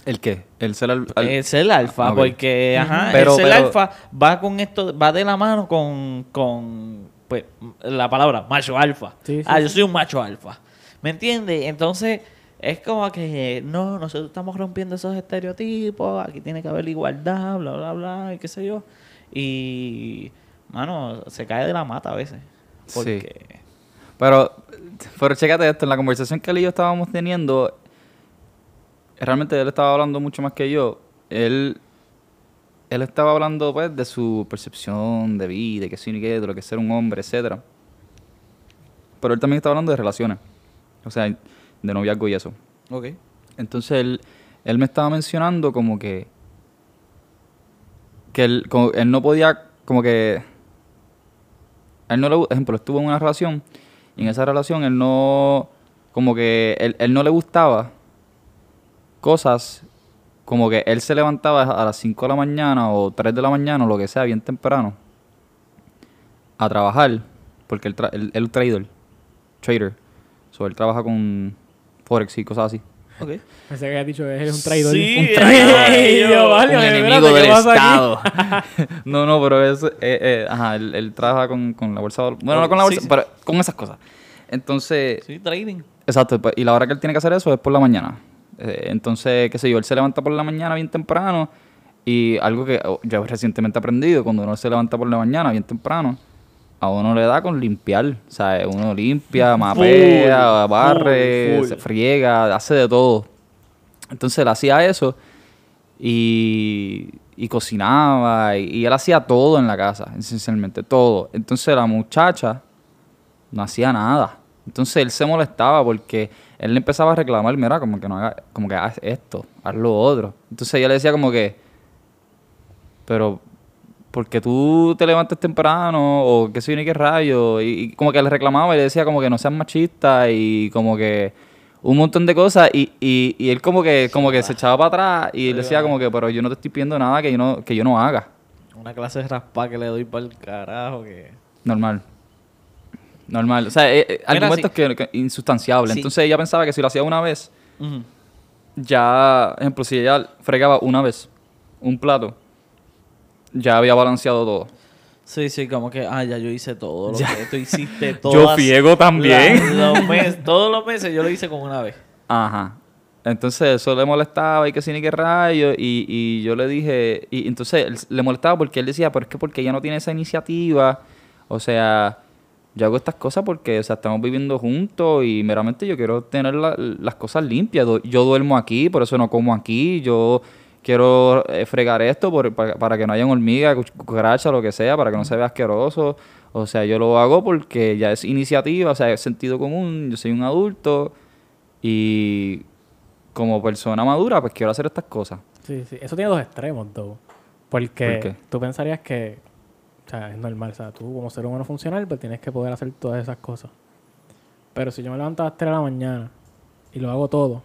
¿El qué? El ser al- al- Es el alfa, Ah, ok. porque ajá, Pero- el ser pero- alfa va con esto, va de la mano con, con pues, la palabra macho alfa. Sí, sí, ah, yo soy un macho alfa. ¿Me entiendes? Entonces, es como que no, nosotros estamos rompiendo esos estereotipos, aquí tiene que haber igualdad, bla, bla, bla, y qué sé yo. Y, mano, se cae de la mata a veces. Sí. Porque, Pero, pero chécate esto, en la conversación que él y yo estábamos teniendo, realmente él estaba hablando mucho más que yo. Él, él estaba hablando pues de su percepción de vida, que sí y que de lo que es ser un hombre, etcétera. Pero él también estaba hablando de relaciones. O sea, de noviazgo y eso. Ok. Entonces él, él me estaba mencionando como que. Que él, como- él no podía, como que. Él no le, gu- ejemplo, estuvo en una relación y en esa relación él no. Como que él, él no le gustaba cosas como que él se levantaba a las 5 de la mañana o 3 de la mañana o lo que sea, bien temprano, a trabajar, porque él, tra- él, trader, trader, so, él trabaja con Forex y cosas así. Ok. Pensé que habías dicho que eres un traidor. Sí, un traidor. Vale, un enemigo ¿qué del? Estado. no, no, pero es, eh, eh, ajá, él, él trabaja con, con la bolsa, bueno, no con la bolsa, sí. pero con esas cosas. Entonces, Sí, trading. exacto, pues, y la hora que él tiene que hacer eso es por la mañana. Eh, entonces, qué sé yo, él se levanta por la mañana bien temprano y algo que oh, yo recientemente he aprendido, cuando uno se levanta por la mañana bien temprano, a uno le da con limpiar, o sea, uno limpia, mapea, Full, barre, full, full. se friega, hace de todo. Entonces él hacía eso y, y cocinaba y, y él hacía todo en la casa, esencialmente todo. Entonces la muchacha no hacía nada. Entonces él se molestaba porque él le empezaba a reclamar, mira, como que no haga, como que haz esto, haz lo otro. Entonces ella le decía como que, pero porque tú te levantes temprano o qué sé yo ni qué rayo y, y como que le reclamaba y le decía como que no seas machista y como que un montón de cosas. Y, y, y él como que como que se echaba para atrás y él decía como que pero yo no te estoy pidiendo nada que yo no que yo no haga Una clase de raspa que le doy para el carajo que... normal normal o sea eh, eh, argumentos que, que insustanciables Sí. entonces ella pensaba que si lo hacía una vez Ujú. ya ejemplo si ella fregaba una vez un plato ya había balanceado todo Sí, sí, como que, ah, ya yo hice todo lo Ya. que tú hiciste. Yo todas friego también. las- los meses- todos los meses yo lo hice como una vez. Ajá. Entonces eso le molestaba y que sí ni qué rayo. Y, y yo le dije, y entonces él le molestaba porque él decía, pero es que porque ella no tiene esa iniciativa. O sea, yo hago estas cosas porque, o sea, estamos viviendo juntos y meramente yo quiero tener la- las cosas limpias. Yo duermo aquí, por eso no como aquí. Yo quiero eh, fregar esto por- para, para que no haya hormiga, cuch- cucaracha, lo que sea, para que no se vea asqueroso. O sea, yo lo hago porque ya es iniciativa, o sea, es sentido común. Yo soy un adulto y como persona madura, pues quiero hacer estas cosas. Sí, sí. Eso tiene dos extremos, though. Porque ¿Por qué? tú pensarías que, o sea, es normal, o sea, tú como ser humano funcional, pues tienes que poder hacer todas esas cosas. Pero si yo me levanto a las 3 de la mañana y lo hago todo,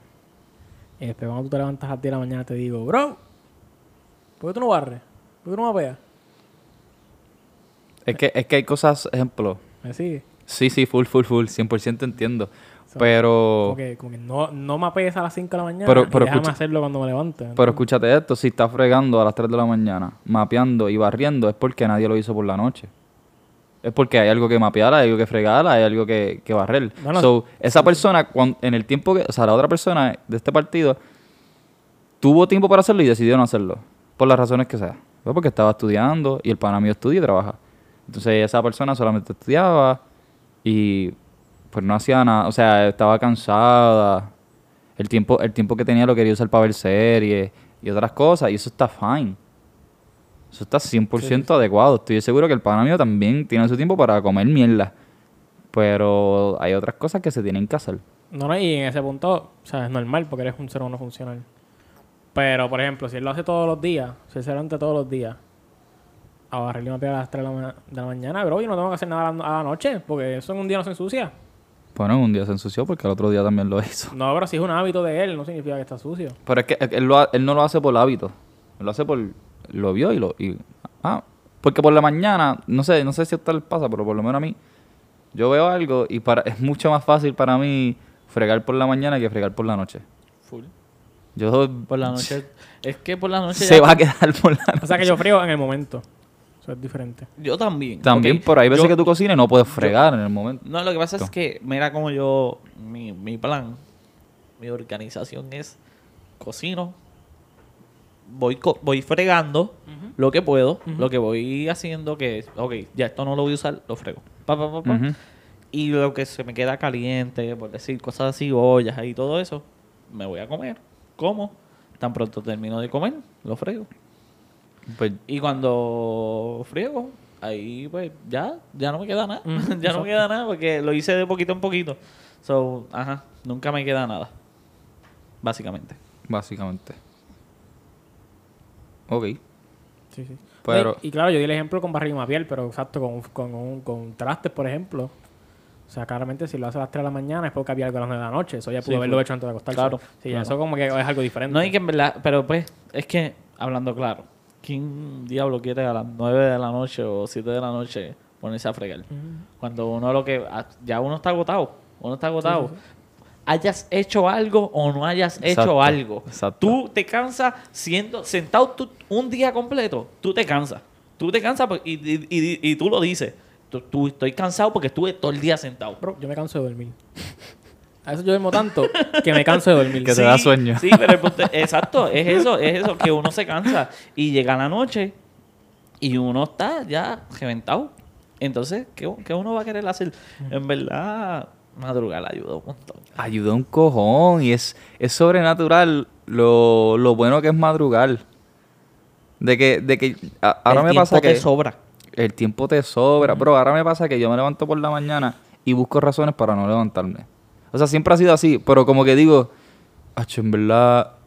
y después cuando tú te levantas a las 10 de la mañana te digo, bro, ¿por qué tú no barres? ¿Por qué tú no mapeas? Es que, es que hay cosas, ejemplo, ¿Me sigue? sí, sí, full, full, full, 100% entiendo. So, Pero, Como que, como que no, no mapees a las 5 de la mañana Pero- y pero déjame hacerlo cuando me levante. pero escúchate esto, si estás fregando a las 3 de la mañana, mapeando y barriendo, es porque nadie lo hizo por la noche. Es porque hay algo que mapear, hay algo que fregar, hay algo que, que barrer. Bueno, so, esa persona, cuan- en el tiempo que, o sea, la otra persona de este partido, tuvo tiempo para hacerlo y decidió no hacerlo. Por las razones que sea. Fue porque estaba estudiando y el pana mío estudia y trabaja. Entonces esa persona solamente estudiaba y pues no hacía nada. O sea, estaba cansada. El tiempo, el tiempo que tenía lo quería usar para ver series y otras cosas. Y eso está fine. Eso está 100% adecuado. Estoy seguro que el pana mío también tiene su tiempo para comer mierda. Pero hay otras cosas que se tienen que hacer. No, no, y en ese punto, o sea, es normal porque eres un ser humano funcional. Pero, por ejemplo, si él lo hace todos los días, si él se levanta todos los días, a barrerle una piedra a las 3 de la, ma- de la mañana, bro, yo no tengo que hacer nada a la, a la noche, porque eso en un día no se ensucia. Bueno, un día se ensució porque el otro día también lo hizo. No, pero si es un hábito de él, no significa que está sucio. Pero es que él, lo ha- él no lo hace por hábito. Él lo hace por... Lo vio y lo... Y, ah, porque por la mañana, no sé, no sé si a usted le pasa, pero por lo menos a mí, yo veo algo y para, es mucho más fácil para mí fregar por la mañana que fregar por la noche. Full. Yo... Por la noche. Es que por la noche. Se ya- va a quedar por la noche. O sea que yo frío en el momento. Eso es diferente. Yo también. También, ok. pero hay veces Yo- que tú cocinas y no puedes fregar en el momento. No, lo que pasa es que, mira como yo, mi, mi plan, mi organización es cocino, voy, co- voy fregando lo que puedo, lo que voy haciendo que es, ok, ya esto no lo voy a usar, lo frego. Pa, pa, pa, pa. Y lo que se me queda caliente, por decir cosas así, ollas y todo eso, me voy a comer. Como, tan pronto termino de comer, lo frego. Pues, Y cuando friego, ahí pues ya, ya no me queda nada. Ya no exacto. me queda nada porque lo hice de poquito en poquito. So, ajá, nunca me queda nada. Básicamente. Básicamente. Ok. Sí, sí. Pero- y, y claro, yo di el ejemplo con barriga y piel, pero exacto, con, con, un- con trastes, por ejemplo. O sea, claramente si lo hace a las 3 de la mañana es porque había algo a las 9 de la noche. Eso ya pudo Sí, haberlo full. hecho antes de acostarse. Claro, Sí, claro. eso como que es algo diferente. No, y que en verdad, pero pues, es que, hablando claro, ¿quién diablo quiere a las 9 de la noche o 7 de la noche ponerse a fregar? Cuando uno lo que, ya uno está agotado, uno está agotado. Sí, sí, Hayas hecho algo o no hayas Exacto, hecho algo. exacto. Tú te cansas siendo sentado tú- un día completo, tú te cansas. Tú te cansas por- y, y- y- y tú lo dices. Tú, tú- estoy cansado porque estuve todo el día sentado. Bro, yo me canso de dormir. A veces yo duermo tanto que me canso de dormir. Que te da sueño. Sí, pero el punto- exacto, es eso, es eso, que uno se cansa y llega la noche y uno está ya reventado. Entonces, ¿qué, qué uno va a querer hacer? En verdad, madrugar ayuda un montón. Ayuda un cojón y es, es sobrenatural lo, lo bueno que es madrugar. De que, de que a- ahora El me tiempo pasa te que sobra. el tiempo te sobra. Bro, ahora me pasa que yo me levanto por la mañana y busco razones para no levantarme. O sea, siempre ha sido así, pero como que digo, "Acho, en verdad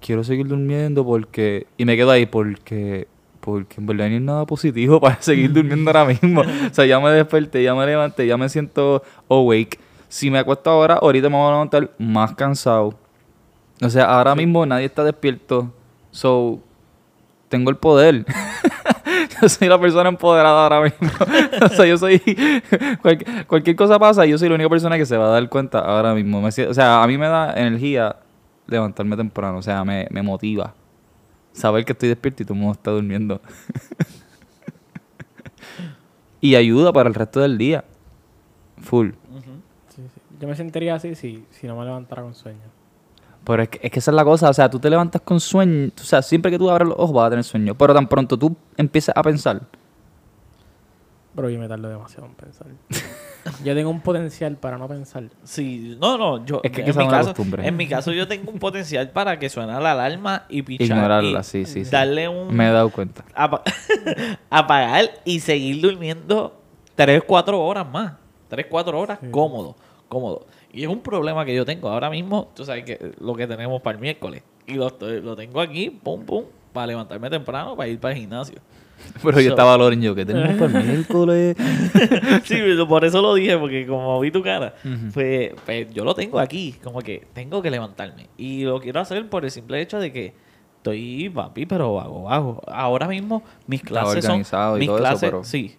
quiero seguir durmiendo porque... Y me quedo ahí porque... Porque en verdad no hay nada positivo para seguir durmiendo ahora mismo. O sea, ya me desperté, ya me levanté, ya me siento awake. Si me acuesto ahora, ahorita me voy a levantar más cansado. O sea, ahora mismo nadie está despierto. So, tengo el poder. yo soy la persona empoderada ahora mismo. o sea, yo soy. cual- cualquier cosa pasa yo soy la única persona que se va a dar cuenta ahora mismo. O sea, a mí me da energía levantarme temprano. O sea, me, me motiva. Saber que estoy despierto y todo el mundo está durmiendo. y ayuda para el resto del día. Full. Yo me sentiría así si, si no me levantara con sueño. Pero es que, es que esa es la cosa, o sea, tú te levantas con sueño, o sea, siempre que tú abres los ojos vas a tener sueño, pero tan pronto tú empiezas a pensar, Bro, yo me tardo demasiado en pensar. yo tengo un potencial para no pensar. Sí, no, no, yo Es que en, mi es una caso, costumbre. en mi caso yo tengo un potencial para que suene la alarma y pichar Ignorarla, y sí, sí, sí. darle un me he dado cuenta. apa- apagar y seguir durmiendo 3, 4 horas más. 3, 4 horas Sí. cómodo, cómodo. Y es un problema que yo tengo ahora mismo, tú sabes que lo que tenemos para el miércoles. Y lo, estoy- lo tengo aquí, pum, pum, para levantarme temprano, para ir para el gimnasio. Pero yo So- estaba Loren yo, que tenemos para el miércoles. sí, por eso lo dije, porque como vi tu cara, Ujú. pues, pues yo lo tengo aquí, como que tengo que levantarme. Y lo quiero hacer por el simple hecho de que estoy, papi, pero vago, vago. Ahora mismo mis clases son... organizado y mis todo eso, clases, pero- sí.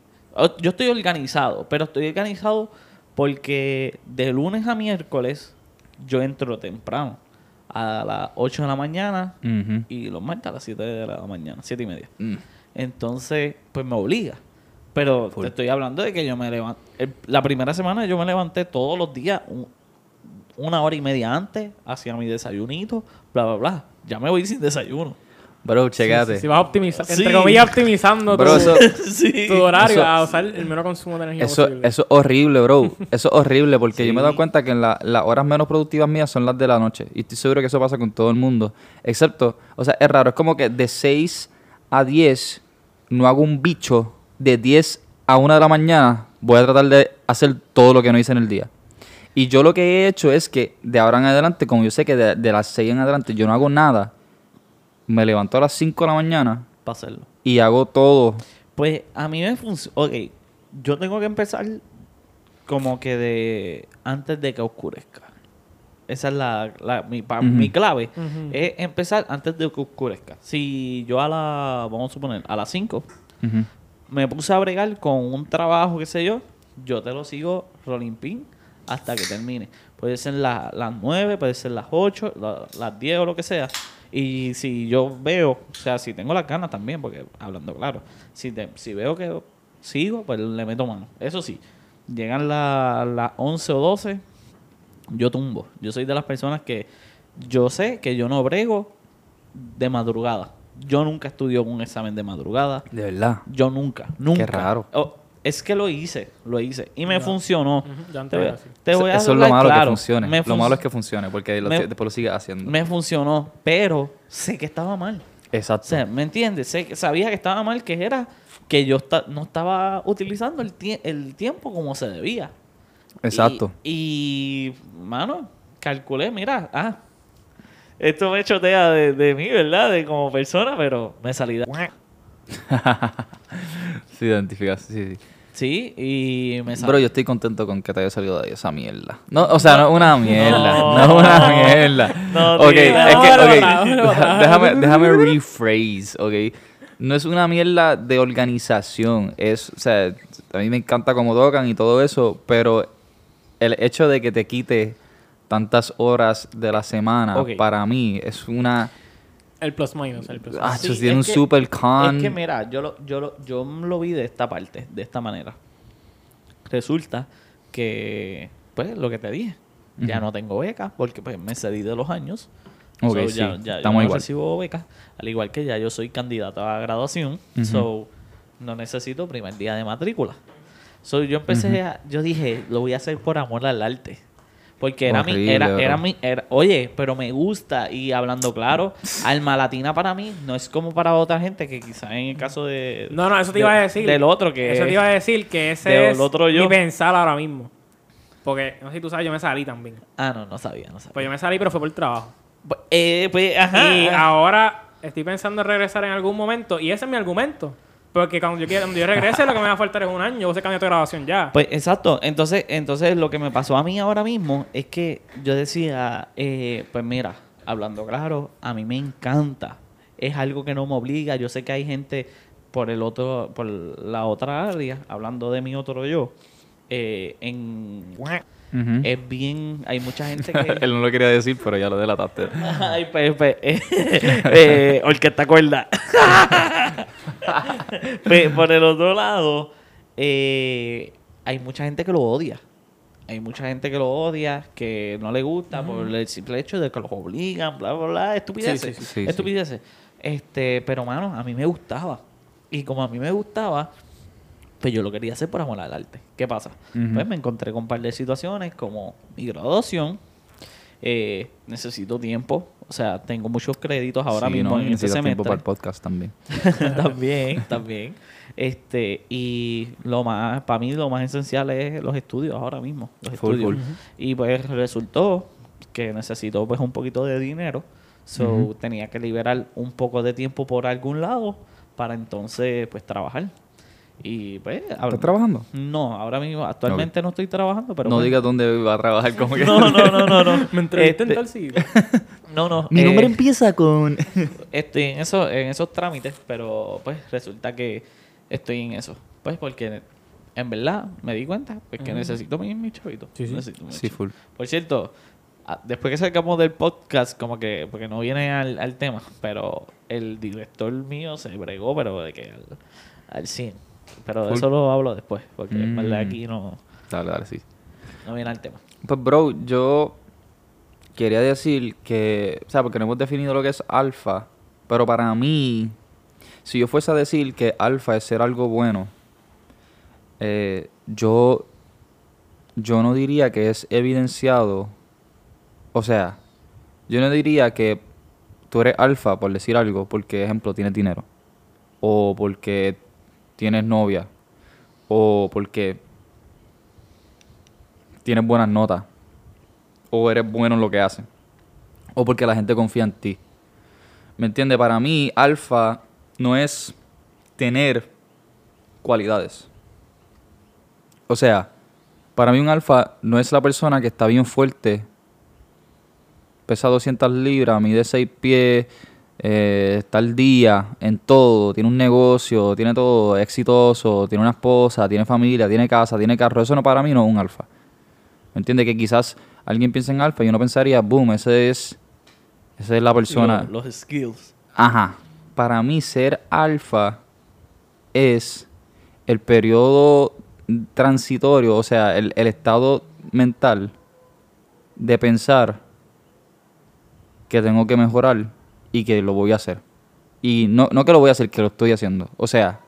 Yo estoy organizado, pero estoy organizado porque de lunes a miércoles yo entro temprano, a las 8 de la mañana y los martes a las 7 de la mañana, 7 y media. Mm. Entonces, pues me obliga. Pero Full. te estoy hablando de que yo me levanté. La primera semana yo me levanté todos los días un- una hora y media antes, hacía mi desayunito, bla, bla, bla. Ya me voy sin desayuno. Bro, checate. Si, si vas a optimizar, Sí. entre comillas, optimizando Bro, tu, eso- sí. tu horario eso- a usar el menor consumo de energía Eso, posible. eso es horrible, bro. Eso es horrible porque yo me he dado cuenta que en la- las horas menos productivas mías son las de la noche. Y estoy seguro que eso pasa con todo el mundo. Excepto, o sea, es raro. Es como que de 6 a 10 no hago un bicho. De 10 a 1 de la mañana voy a tratar de hacer todo lo que no hice en el día. Y yo lo que he hecho es que de ahora en adelante, como yo sé que de, de las 6 en adelante yo no hago nada, me levanto a las 5 de la mañana Para hacerlo. y hago todo. Pues a mí me funciona. Ok, yo tengo que empezar como que de antes de que oscurezca. Esa es la, la- mi, pa- mi clave. Es empezar antes de que oscurezca. Si yo a la, vamos a suponer, a las 5 Ujú. me puse a bregar con un trabajo, qué sé yo, yo te lo sigo rolling pin hasta que termine. Puede ser la- las 9, puede ser las 8, la- las 10 o lo que sea. Y si yo veo, o sea, si tengo las ganas también, porque hablando claro, si, te- si veo que sigo, pues le meto mano. Eso sí, llegan la- las 11 o 12, yo tumbo. Yo soy de las personas que yo sé que yo no brego de madrugada. Yo nunca estudio un examen de madrugada. De verdad. Yo nunca, nunca. raro. Oh, es que lo hice, lo hice. Y me Ya. funcionó. Antes Te, voy- te voy a Eso es lo malo claro. que funcione. Me lo malo es que funcione porque lo- me- después lo sigue haciendo. Me funcionó, pero sé que estaba mal. O Exacto. sea, ¿me entiendes? Sé que sabía que estaba mal, que era que yo no estaba utilizando el, tie- el tiempo como se debía. Exacto. Y, y, mano, calculé, mira, ah, esto me chotea de, de mí, ¿verdad? De como persona, pero me salí de... sí, identificas, sí, sí. Sí, y me salí... Bro, yo estoy contento con que te haya salido de ahí esa mierda. No, o sea, no es una mierda. No, es una mierda. No, ok, tío. es que, déjame, déjame rephrase, ok. No es una mierda de organización. Es, o sea, a mí me encanta cómo tocan y todo eso, pero el hecho de que te quite tantas horas de la semana, para mí, es una... El plus minus, el plus minus. Ah, Sí, eso tiene un que- super con. Es que mira, yo lo, yo, lo, yo lo vi de esta parte, de esta manera. Resulta que, pues, lo que te dije, ya no tengo beca porque pues me cedí de los años. Ok, So, sí, ya, ya yo estamos no igual. recibo becas, al igual que ya yo soy candidato a graduación, so no necesito primer día de matrícula. So, yo empecé a, yo dije, lo voy a hacer por amor al arte. Porque era mi, era, era mi, era- oye, pero me gusta y hablando claro, alma latina para mí no es como para otra gente que quizás en el caso de... No, no, eso te de- iba a decir. Del otro que... Eso te iba a decir que ese del es otro yo. mi pensar ahora mismo. Porque, no sé si tú sabes, yo me salí también. Ah, no, no sabía, no sabía. Pues yo me salí, pero fue por trabajo. Pues, eh, pues, ajá. Y ajá. ahora estoy pensando en regresar en algún momento. Y ese es mi argumento. Porque cuando yo, quiera, cuando yo regrese, lo que me va a faltar es un año. Yo voy a ser candidato de grabación ya. Pues exacto, entonces, entonces lo que me pasó a mí ahora mismo es que yo decía, eh, pues mira, hablando claro, a mí me encanta, es algo que no me obliga, yo sé que hay gente por el otro, por la otra área, hablando de mi otro yo, eh, en Es bien, hay mucha gente que Él no lo quería decir, pero ya lo delataste. Ay, pues, pues, eh, eh, orquesta cuerda. Pues, por el otro lado, eh, hay mucha gente que lo odia. Hay mucha gente que lo odia, que no le gusta por el simple hecho de que los obligan, bla, bla, bla, estupideces. Sí, sí, sí. Sí, sí. estupideces. Este, pero, mano, a mí me gustaba. Y como a mí me gustaba, pues yo lo quería hacer por amor al arte. ¿Qué pasa? Pues me encontré con un par de situaciones como mi graduación. eh, necesito tiempo. O sea, tengo muchos créditos ahora Sí, mismo no, en este necesitas tiempo semestre. para el podcast también. también, también. Este, y lo más, para mí lo más esencial es los estudios ahora mismo. Los Full, estudios. full. Y pues resultó que necesito pues un poquito de dinero. So tenía que liberar un poco de tiempo por algún lado para entonces pues trabajar. Y pues ¿Estás trabajando? No, ahora mismo actualmente no estoy trabajando, pero no pues- digas dónde va a trabajar como que... No, no, no, no, no. me entrevisté Este, en tal sitio. No, no. Mi eh, nombre empieza con... Estoy en, eso, en esos trámites, pero pues resulta que estoy en eso. Pues porque en verdad me di cuenta pues, que Ujú. necesito mi, mi chavito. Sí, sí. Necesito mi sí, chavito. full. Por cierto, después que sacamos del podcast, como que, porque no viene al, al tema, pero el director mío se bregó, pero de que al, al 100. Pero de Full. eso lo hablo después, porque en verdad Mm. aquí no, Dale, dale, sí. no viene al tema. Pues, bro, yo quería decir que, o sea, porque no hemos definido lo que es alfa, pero para mí, si yo fuese a decir que alfa es ser algo bueno, eh, yo, yo no diría que es evidenciado, o sea, yo no diría que tú eres alfa por decir algo, porque, ejemplo, tienes dinero, o porque tienes novia, o porque tienes buenas notas, o eres bueno en lo que haces, o porque la gente confía en ti. ¿Me entiendes? Para mí, alfa no es tener cualidades. O sea, para mí un alfa no es la persona que está bien fuerte, pesa 200 libras, mide 6 pies, eh, está al día en todo, tiene un negocio, tiene todo exitoso, tiene una esposa, tiene familia, tiene casa, tiene carro. Eso no para mí no es un alfa. ¿Me entiendes? Que quizás alguien piensa en alfa y uno pensaría, boom, ese es, esa es la persona. Lo- los skills. Ajá. Para mí ser alfa es el periodo transitorio, o sea, el, el estado mental de pensar que tengo que mejorar y que lo voy a hacer. Y no, no que lo voy a hacer, que lo estoy haciendo. O sea,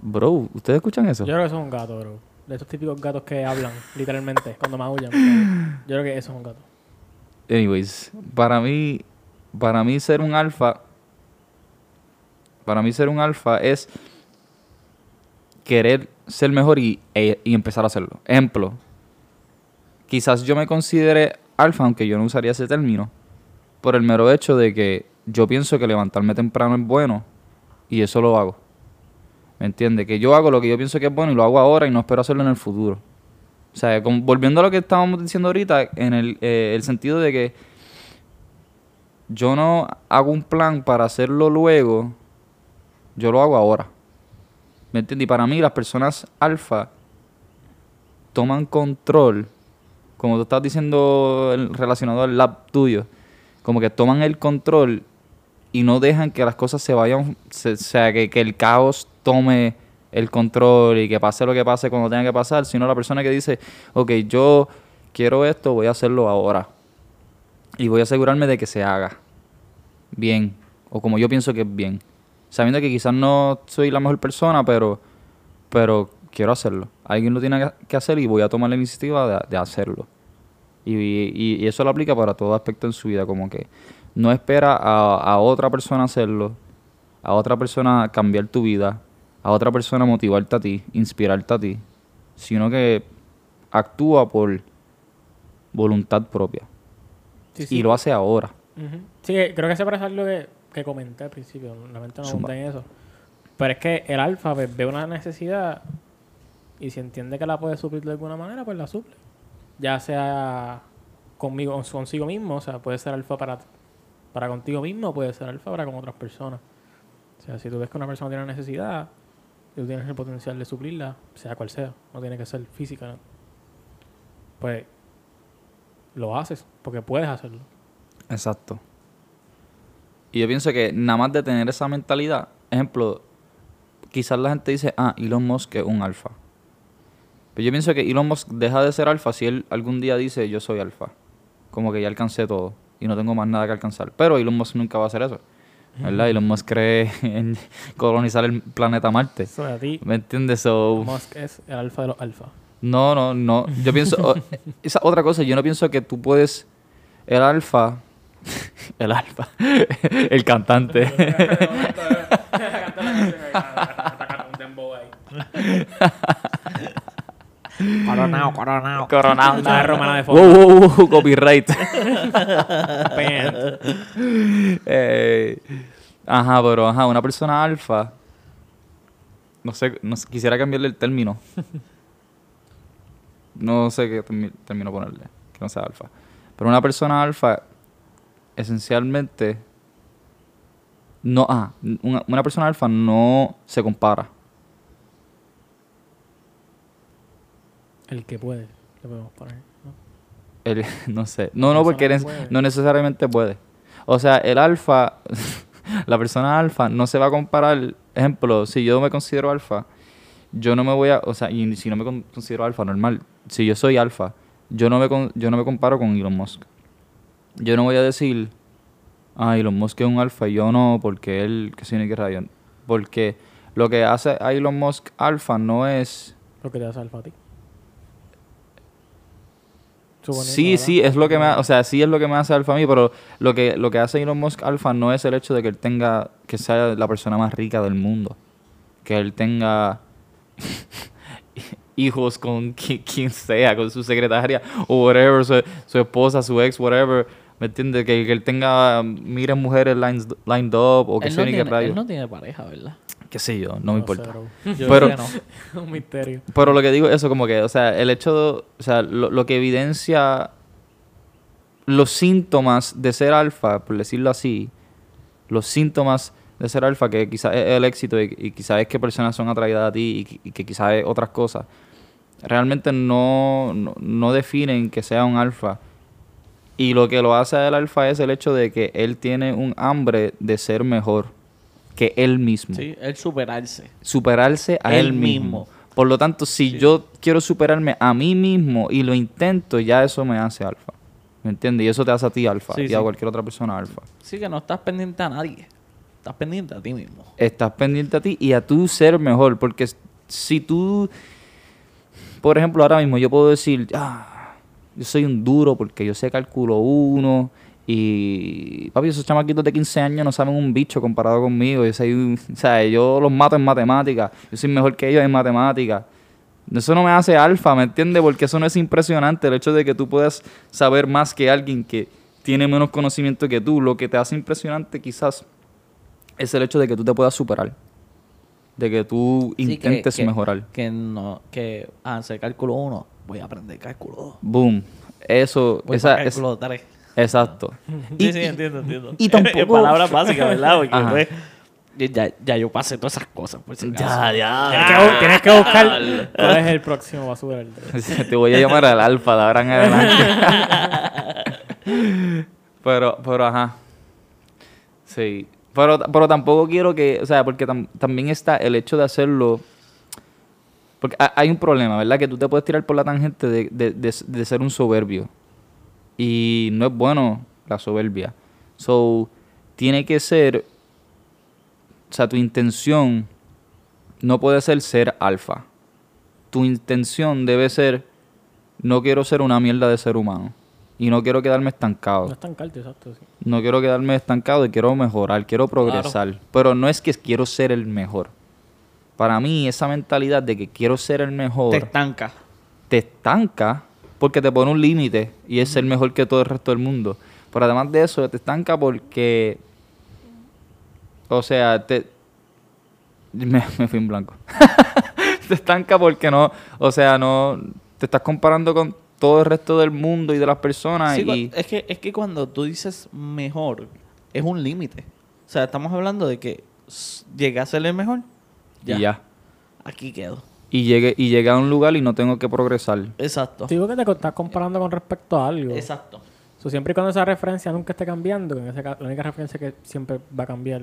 bro, ¿ustedes escuchan eso? Yo creo que eso es un gato, bro. De estos típicos gatos que hablan, literalmente, cuando maullan. Yo creo que eso es un gato. Anyways, para mí, para mí ser un alfa, para mí ser un alfa es querer ser mejor y, e- y empezar a hacerlo. Ejemplo, quizás yo me considere alfa, aunque yo no usaría ese término, por el mero hecho de que yo pienso que levantarme temprano es bueno y eso lo hago. ¿Me entiendes? Que yo hago lo que yo pienso que es bueno y lo hago ahora y no espero hacerlo en el futuro. O sea, volviendo a lo que estábamos diciendo ahorita, en el, eh, el sentido de que yo no hago un plan para hacerlo luego, yo lo hago ahora. ¿Me entiendes? Y para mí las personas alfa toman control, como tú estás diciendo el- relacionado al lab tuyo, como que toman el control y no dejan que las cosas se vayan, se- o sea, que, que el caos tome el control y que pase lo que pase cuando tenga que pasar, sino la persona que dice, ok, yo quiero esto, voy a hacerlo ahora. Y voy a asegurarme de que se haga bien, o como yo pienso que es bien. Sabiendo que quizás no soy la mejor persona, pero, pero quiero hacerlo. Alguien lo tiene que- hacer y voy a tomar la iniciativa de hacerlo. Y, y- y eso lo aplica para todo aspecto en su vida, como que no espera a, a otra persona hacerlo, a otra persona cambiar tu vida, a otra persona motivarte a ti, inspirarte a ti, sino que actúa por voluntad propia. Sí, sí. Y lo hace ahora. Sí, que creo que se parece algo que, que comenté al principio. Realmente no en eso. Pero es que el alfa pues, ve una necesidad y si entiende que la puede suplir de alguna manera, pues la suple. Ya sea conmigo, consigo mismo, o sea, puede ser alfa para, para contigo mismo, puede ser alfa para con otras personas. O sea, si tú ves que una persona tiene una necesidad y tú tienes el potencial de suplirla, sea cual sea, no tiene que ser física, ¿no? pues lo haces, porque puedes hacerlo. Exacto. Y yo pienso que nada más de tener esa mentalidad, ejemplo, quizás la gente dice, ah, Elon Musk es un alfa. Pero yo pienso que Elon Musk deja de ser alfa si él algún día dice, yo soy alfa. Como que ya alcancé todo y no tengo más nada que alcanzar. Pero Elon Musk nunca va a hacer eso. ¿Verdad? Elon Musk cree en colonizar el planeta Marte. Eso a ti, ¿Me entiendes? So, Musk es el alfa de los alfa. no, no, no. Yo pienso. esa otra cosa, yo no pienso que tú puedes. El alfa. El alfa. El cantante. Coronado, coronado. Coronado. La romana de Wow, fondo. wow, wow, copyright. Pen. Eh, ajá, pero ajá, una persona alfa. No sé, no sé, quisiera cambiarle el término. No sé qué término ponerle, que no sea alfa. Pero una persona alfa, esencialmente, no, ah, una, una persona alfa no se compara. El que puede, le podemos poner. ¿no? El- no sé. No, no, porque eres- puede. no necesariamente puede. O sea, el alfa, la persona alfa no se va a comparar. Ejemplo, si yo me considero alfa, yo no me voy a, o sea, y si no me con- considero alfa, normal. Si yo soy alfa, yo no me, con- yo no me comparo con Elon Musk. Yo no voy a decir, ah, Elon Musk es un alfa y yo no, porque él, que ni que rayo. Porque lo que hace a Elon Musk alfa no es Lo que te hace alfa a ti. Suponiendo, Sí, ¿verdad? sí, es lo que me, o sea, sí es lo que me hace alfa a mí, pero lo que lo que hace Elon Musk alfa no es el hecho de que él tenga que sea la persona más rica del mundo, que él tenga hijos con qui- quien sea, con su secretaria o whatever, su, su esposa, su ex, whatever, ¿me entiendes? Que, que él tenga miles mujeres lines, lined up o que Él no, tiene, él no tiene pareja, ¿verdad? Qué sé yo, no me sé, importa. Yo Pero- creo que no. un misterio. Pero lo que digo es eso, como que, o sea, el hecho, de- o sea, lo, lo que evidencia los síntomas de ser alfa, por decirlo así, los síntomas de ser alfa, que quizás es el éxito y, y quizás es que personas son atraídas a ti y, que- y que quizás es otras cosas, realmente no, no, no definen que sea un alfa. Y lo que lo hace el alfa es el hecho de que él tiene un hambre de ser mejor que él mismo Sí, él superarse. superarse a él, Él mismo. mismo. Por lo tanto, si Sí. yo quiero superarme a mí mismo y lo intento, ya eso me hace alfa. ¿Me entiendes? Y eso te hace a ti alfa Sí, y sí. a cualquier otra persona alfa. Sí, que no estás pendiente a nadie. Estás pendiente a ti mismo. Estás pendiente a ti y a tu ser mejor. Porque si tú, por ejemplo, ahora mismo yo puedo decir, ah, yo soy un duro porque yo sé cálculo uno y, papi, esos chamaquitos de 15 años no saben un bicho comparado conmigo. Yo, soy o sea, yo los mato en matemáticas. Yo soy mejor que ellos en matemáticas. Eso no me hace alfa, ¿me entiendes? Porque eso no es impresionante. El hecho de que tú puedas saber más que alguien que tiene menos conocimiento que tú, lo que te hace impresionante quizás es el hecho de que tú te puedas superar. De que tú Sí, intentes que- mejorar. Que no, que ah, hacer cálculo 1, voy a aprender cálculo 2. Boom. Eso, Voy esa, para es, cálculo 3. Exacto. Sí, Y- sí, y- entiendo, entiendo. y tampoco- palabras básicas, ¿verdad? Porque Ajá. pues, ya, ya yo pasé todas esas cosas. Por si acaso. Ya, ya. Tienes que, bu- tienes que buscar cuál es el próximo basura. Te voy a llamar al alfa de ahora en adelante. pero, pero, ajá. Sí. Pero, pero tampoco quiero que, o sea, porque tam- también está el hecho de hacerlo. Porque ha- hay un problema, ¿verdad? Que tú te puedes tirar por la tangente de, de- de- de ser un soberbio. Y no es bueno la soberbia. So, tiene que ser. O sea, tu intención no puede ser ser alfa tu intención debe ser, no quiero ser una mierda de ser humano. Y no quiero quedarme No estancado. es tan caldo, exacto. Sí. No quiero quedarme estancado y quiero mejorar, quiero progresar. Pero no es que quiero ser el mejor. Para mí, esa mentalidad de que quiero ser el mejor Te te, estanca. Porque te pone un límite y es ser mejor que todo el resto del mundo. Pero además de eso, te estanca porque. O sea, te. Me, me fui en blanco. te estanca porque no. O sea, no. Te estás comparando con todo el resto del mundo y de las personas. Sí, y, cua- es, que, es que cuando tú dices mejor, es un límite. O sea, estamos hablando de que llegué a ser el mejor. y ya. Aquí quedo. Y llegué, y llegué a un lugar y no tengo que progresar. Exacto. Digo que te estás comparando con respecto a algo. Exacto. So, siempre y cuando esa referencia nunca esté cambiando, que en ese ca- la única referencia que siempre va a cambiar,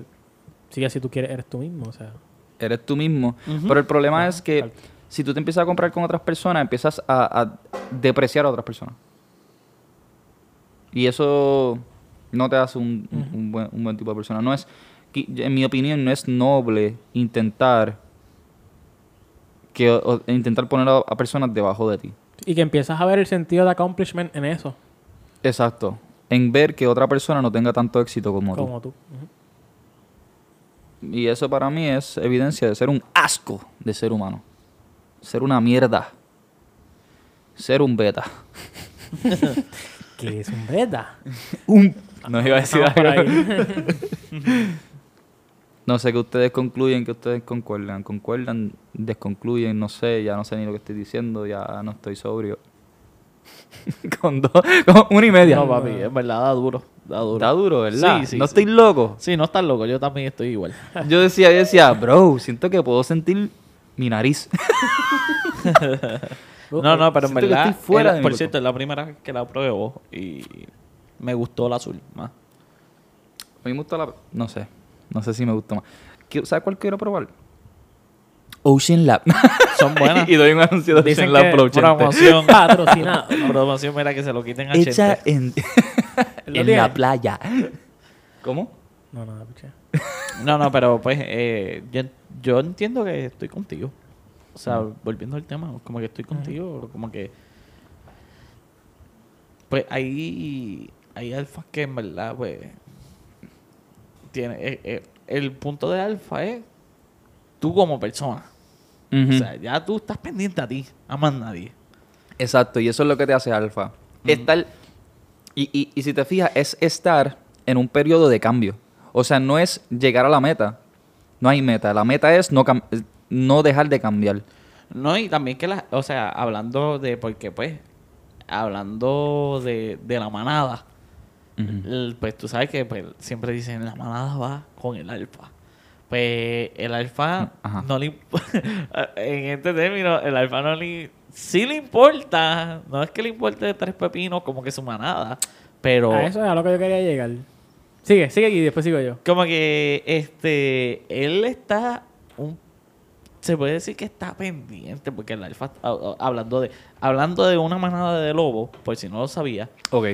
sigue si tú quieres, eres tú mismo. O sea, Eres tú mismo. Pero el problema es que si tú te empiezas a comprar con otras personas, empiezas a, a depreciar a otras personas. Y eso no te hace un, un- un buen, un buen tipo de persona. No es, en mi opinión, no es noble intentar que o- intentar poner a, a personas debajo de ti. y que empiezas a ver el sentido de accomplishment en eso, Exacto. En ver que otra persona no tenga tanto éxito como, tú. como tú. Y eso para mí es evidencia de ser un asco de ser humano. Ser una mierda. Ser un beta. Que es un beta. Un... No iba a decir algo. No sé qué ustedes concluyen, que ustedes concuerdan. Concuerdan, desconcluyen, no sé, ya no sé ni lo que estoy diciendo, ya no estoy sobrio. con dos, con una y media. No, papi, es verdad, da duro. Da duro. Está duro, ¿verdad? Sí, sí, no sí. estoy loco. Sí, no estás loco. Yo también estoy igual. Yo decía, yo decía, bro, siento que puedo sentir mi nariz. No, no, pero en Siento verdad, fuera por cierto, es la primera vez que la pruebo y me gustó el azul más. A mí me gusta la... No sé. No sé si me gusta más. ¿Sabes cuál quiero probar? Ocean Lab. Son buenas. y doy un anuncio de Dicen Ocean Lab que por 80. promoción patrocinado. Promoción, mira que se lo quiten a Hecha Chente. en, ¿Lo en la playa. ¿Cómo? No, no. No, no, pero pues eh, yo, yo entiendo que estoy contigo. O sea, volviendo al tema, como que estoy contigo, como que... Pues hay, hay alfas que en verdad, pues... Tiene, eh, eh, el punto de alfa es tú como persona. O sea, ya tú estás pendiente a ti, a más nadie. Exacto, y eso es lo que te hace alfa. Estar, y, y, y si te fijas, es estar en un periodo de cambio. O sea, no es llegar a la meta. No hay meta. La meta es no, cam- no dejar de cambiar. No, y también que la, o sea, hablando de, porque pues, hablando de, de la manada, pues tú sabes que pues, siempre dicen la manada va con el alfa. Pues el alfa Ajá. no le en este término, el alfa no le sí le importa, no es que le importe tres pepinos como que su manada, pero A eso es a lo que yo quería llegar. Sigue, sigue aquí y después sigo yo. como que este él está un se puede decir que está pendiente porque el alfa hablando de hablando de una manada de lobos por si no lo sabía Ok.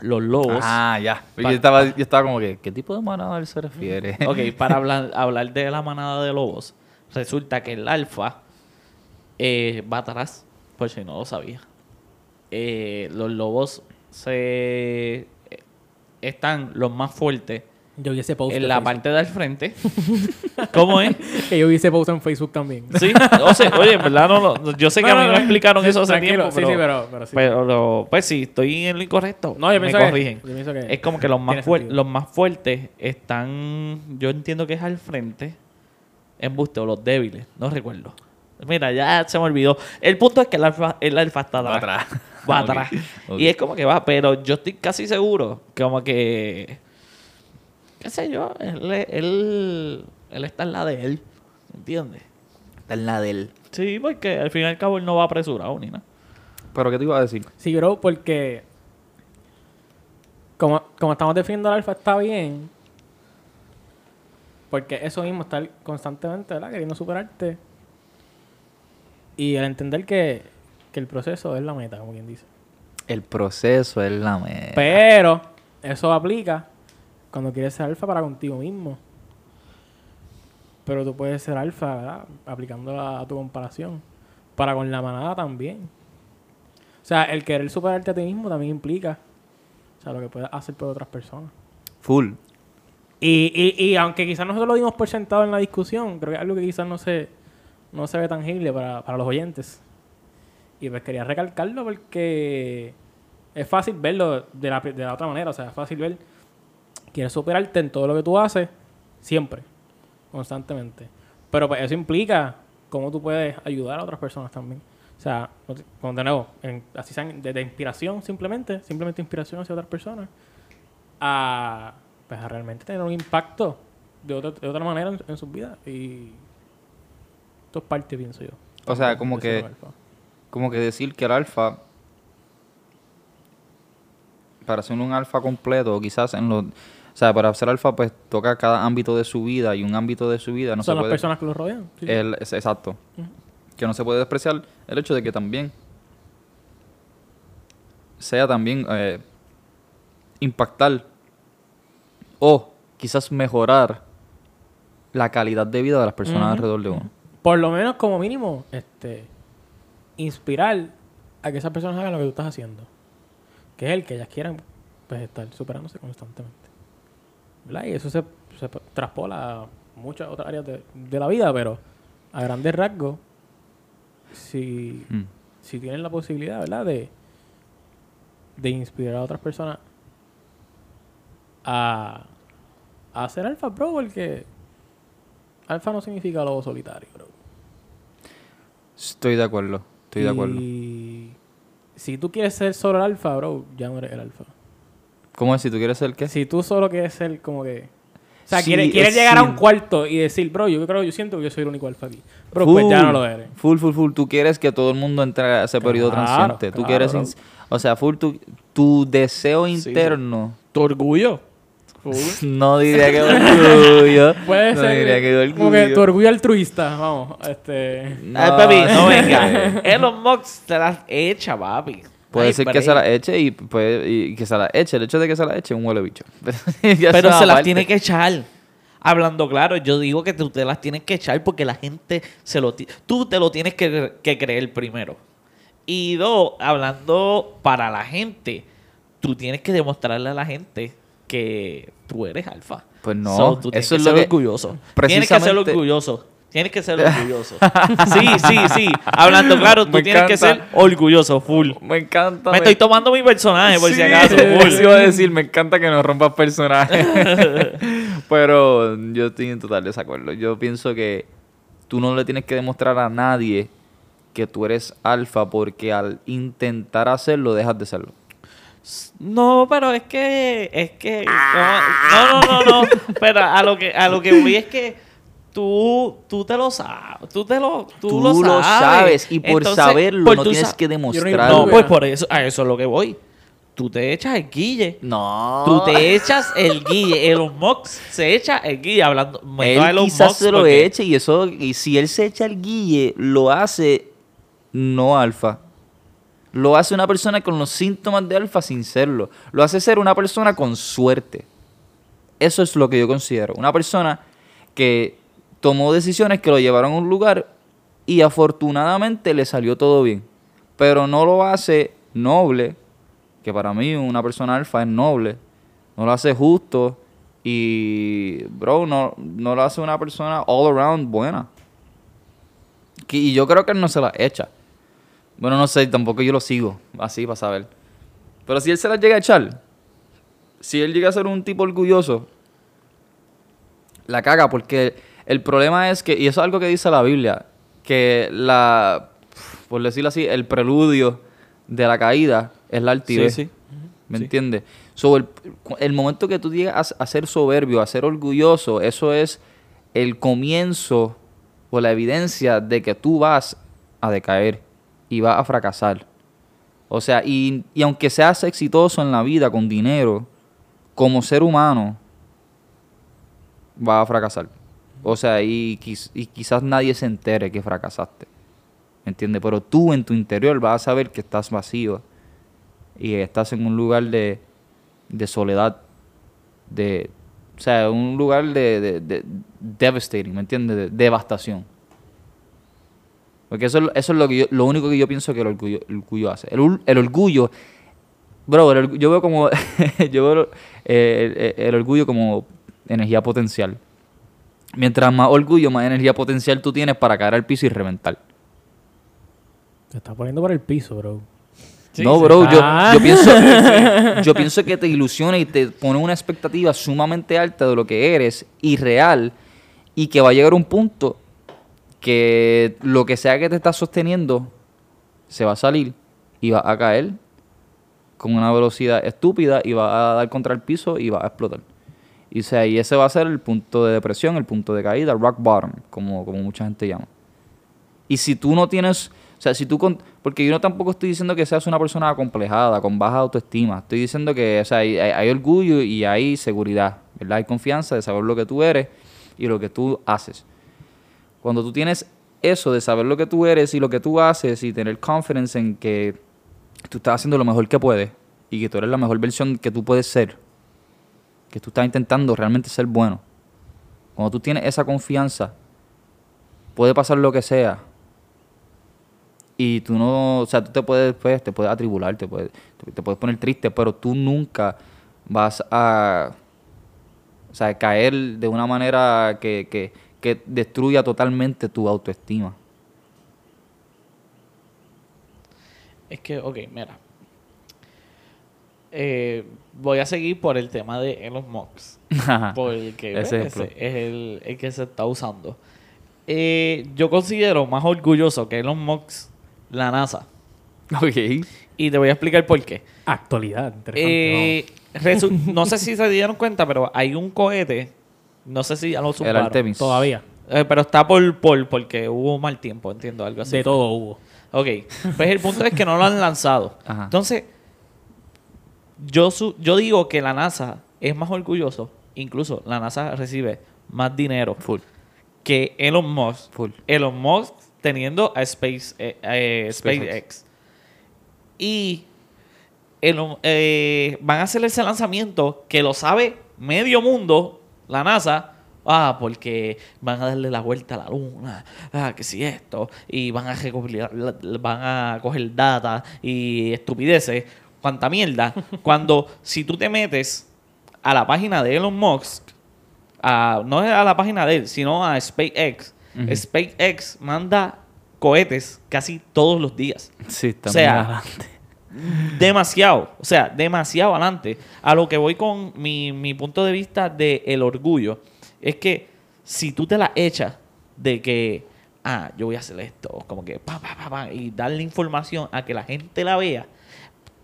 Los lobos Ah, ya. Yo estaba, yo estaba como que, ¿qué tipo de manada él se refiere? ok para hablar hablar de la manada de lobos resulta que el alfa eh, va atrás por si no lo sabía Eh, los lobos se eh, están los más fuertes Yo vi ese post. en la Facebook. parte del frente. ¿Cómo es? Que yo vi ese post en Facebook también. Sí, o sea, oye, en verdad no lo- Yo sé que No, a mí no, me explicaron eso hace tiempo, pero, Sí, sí, pero, pero sí. pero, pues sí, estoy en lo incorrecto. no, yo me pienso que- corrigen. yo pienso que Es como que los más, los más fuertes están, yo entiendo que es al frente, en o los débiles, no recuerdo. Mira, ya se me olvidó. El punto es que el alfa, el alfa está atrás. Va atrás. Va atrás. Y es como que va, pero yo estoy casi seguro, como que, qué sé yo, él, él, él está en la de él, ¿entiendes? Está en la del. Sí, porque al fin y al cabo él no va apresurado ni nada. Pero ¿qué te iba a decir? Sí, bro, porque como, como estamos definiendo el alfa está bien. Porque eso mismo, estar constantemente, ¿verdad? Queriendo superarte. Y el entender que, que el proceso es la meta, como quien dice. El proceso es la meta. Pero eso aplica cuando quieres ser alfa para contigo mismo. Pero tú puedes ser alfa, ¿verdad? Aplicándola a tu comparación. Para con la manada también. O sea, el querer superarte a ti mismo también implica. O sea, lo que puedes hacer por otras personas. Full. Y, y, y aunque quizás nosotros lo dimos por sentado en la discusión, creo que es algo que quizás no se, no se ve tangible para, para los oyentes. Y pues quería recalcarlo porque es fácil verlo de la, de la otra manera. O sea, es fácil ver, quieres superarte en todo lo que tú haces, siempre, constantemente. Pero pues eso implica cómo tú puedes ayudar a otras personas también. O sea, como de nuevo, en- así sean de, de inspiración simplemente, simplemente inspiración hacia otras personas, a, pues, a realmente tener un impacto de, otra- de otra manera en, en sus vidas. Y esto es parte, pienso yo. O sea, como que-. Como que decir que el alfa, para ser un alfa completo, quizás en los... O sea, para ser alfa, pues toca cada ámbito de su vida y un ámbito de su vida no Son se las puede... personas que lo rodean. sí, el- es- exacto. Que no se puede despreciar el hecho de que también sea también eh, impactar o quizás mejorar la calidad de vida de las personas alrededor de uno. Por lo menos, como mínimo, este inspirar a que esas personas hagan lo que tú estás haciendo. Que es el que ellas quieran pues, estar superándose constantemente. ¿Verdad? Y eso se, se traspola a muchas otras áreas de, de la vida, pero a grandes rasgos, si, Mm. si tienen la posibilidad, ¿verdad? De, de inspirar a otras personas a, a ser alfa, bro, porque alfa no significa lobo solitario, bro. Estoy de acuerdo, estoy de acuerdo. Y si tú quieres ser solo el alfa, bro, ya no eres el alfa. ¿Cómo es? Si tú quieres ser qué? Si tú solo quieres ser como que... O sea, Sí, quieres, quieres es llegar a un cuarto y decir, bro, yo creo, yo siento que yo soy el único alfa aquí. Bro, pues ya no lo eres. Full, full, full. Tú quieres que todo el mundo entre a ese periodo Claro, transiente. Tú quieres... ins- O sea, full, tu, tu deseo interno... Tu orgullo. No diría que orgullo. Puede no ser diría que orgullo. como que tu orgullo altruista, vamos, este... No, Ay, papi, no venga. Elon Musk te las echa, papi. Puede Ay, ser que se la eche y, puede, y que se la eche. El hecho de que se la eche es un huele bicho. Pero se las tiene que echar. Hablando claro, yo digo que tú te las tienes que echar porque la gente se lo... Tú te lo tienes que, que creer primero. Y dos, hablando para la gente, tú tienes que demostrarle a la gente que tú eres alfa. Pues no, So, tú tienes eso que es lo ser que- orgulloso. Tienes que ser orgulloso. Tienes que ser orgulloso. sí, sí, sí. Hablando claro, tú Me tienes que ser orgulloso, full. Me encanta. Me estoy tomando mi personaje, por si Sí, acaso. Eso full. iba a decir, me encanta que nos rompas personajes. Pero yo estoy en total desacuerdo. Yo pienso que tú no le tienes que demostrar a nadie que tú eres alfa porque al intentar hacerlo dejas de serlo. No, pero es que es que no, no, no, no, no. Pero a lo que a lo que voy es que tú tú te lo sabes, tú te lo tú, Tú lo lo sabes. sabes y por saberlo pues no tienes sa- que demostrarlo. No, pues por eso a eso es lo que voy. Tú te echas el guille. No. Tú te echas el guille. Elon Musk se echa el guille hablando. Él Elon quizás Musk se lo porque- eche y eso, y si él se echa el guille, lo hace no alfa. Lo hace una persona con los síntomas de alfa sin serlo. Lo hace ser una persona con suerte. Eso es lo que yo considero. Una persona que tomó decisiones que lo llevaron a un lugar y afortunadamente le salió todo bien. Pero no lo hace noble, que para mí una persona alfa es noble. No lo hace justo Y, bro, no, no lo hace una persona all around buena. Y yo creo que él no se la echa. Bueno, no sé, tampoco yo lo sigo así para saber. Pero si él se la llega a echar, si él llega a ser un tipo orgulloso, la caga porque el problema es que, y eso es algo que dice la Biblia, que la, por decirlo así, el preludio de la caída es la altivez. Sí, sí. ¿Me Sí. entiendes? So, el, el momento que tú llegas a, a ser soberbio, a ser orgulloso, eso es el comienzo o la evidencia de que tú vas a decaer y vas a fracasar. O sea, y, y aunque seas exitoso en la vida con dinero, como ser humano, vas a fracasar. O sea, y, y quizás nadie se entere que fracasaste. ¿Me entiendes? Pero tú en tu interior vas a saber que estás vacío y estás en un lugar de, de soledad, de, o sea, un lugar de, de, de devastating, ¿me entiendes? De devastación. Porque eso, es- eso es lo, que lo único que yo pienso que el orgullo, el orgullo hace. El, el orgullo, bro, yo veo como, yo veo eh, el orgullo como energía potencial. Mientras más orgullo, más energía potencial tú tienes para caer al piso y reventar. Te está poniendo por el piso, bro. Sí, no, bro, yo, yo pienso, yo pienso que te ilusiona y te pone una expectativa sumamente alta de lo que eres, irreal, y que va a llegar un punto que lo que sea que te está sosteniendo se va a salir y va a caer con una velocidad estúpida y va a dar contra el piso y va a explotar. Y, sea, y ese va a ser el punto de depresión, el punto de caída, rock bottom, como, como mucha gente llama. Y si tú no tienes, o sea, si tú, con, porque yo no tampoco estoy diciendo que seas una persona acomplejada, con baja autoestima, estoy diciendo que, o sea, hay, hay- hay orgullo y hay seguridad, ¿verdad? Hay confianza de saber lo que tú eres y lo que tú haces. Cuando tú tienes eso de saber lo que tú eres y lo que tú haces y tener confidence en que tú estás haciendo lo mejor que puedes y que tú eres la mejor versión que tú puedes ser, que tú estás intentando realmente ser bueno. Cuando tú tienes esa confianza, puede pasar lo que sea. Y tú no, o sea, tú te puedes, pues, te puedes atribular, te puedes, te, puedes poner triste, pero tú nunca vas a, o sea, caer de una manera que, que, que destruya totalmente tu autoestima. Es que, ok, mira. Eh, voy a seguir por el tema de Elon Musk. Porque Ese ese es el, el que se está usando. Eh, yo considero más orgulloso que Elon Musk la NASA. ok. Y te voy a explicar por qué. Actualidad, interesante. Eh, no sé si se dieron cuenta, pero hay un cohete. No sé si ya lo. Artemis. Todavía. Eh, pero está por, por porque hubo mal tiempo, entiendo, algo así. De todo hubo. Ok, pues el punto es que no lo han lanzado. Ajá. Entonces, yo, su- yo digo que la NASA es más orgulloso, incluso la NASA recibe más dinero Full. que Elon Musk. Full. Elon Musk teniendo a Space, eh, eh, SpaceX. SpaceX. Y Elon- eh, van a hacer ese lanzamiento que lo sabe medio mundo, la NASA. Ah, porque van a darle la vuelta a la luna. Ah, que si esto. Y van a recopilar, van a coger data y estupideces. Cuánta mierda. Cuando si tú te metes a la página de Elon Musk, a- no a la página de él, sino a SpaceX. SpaceX manda cohetes casi todos los días. Sí, está O sea, adelante. Demasiado, o sea, demasiado adelante. A lo que voy con mi, mi punto de vista del el orgullo, es que si tú te la echas de que, ah, yo voy a hacer esto, como que, pa, pa, pa, pa, y darle información a que la gente la vea,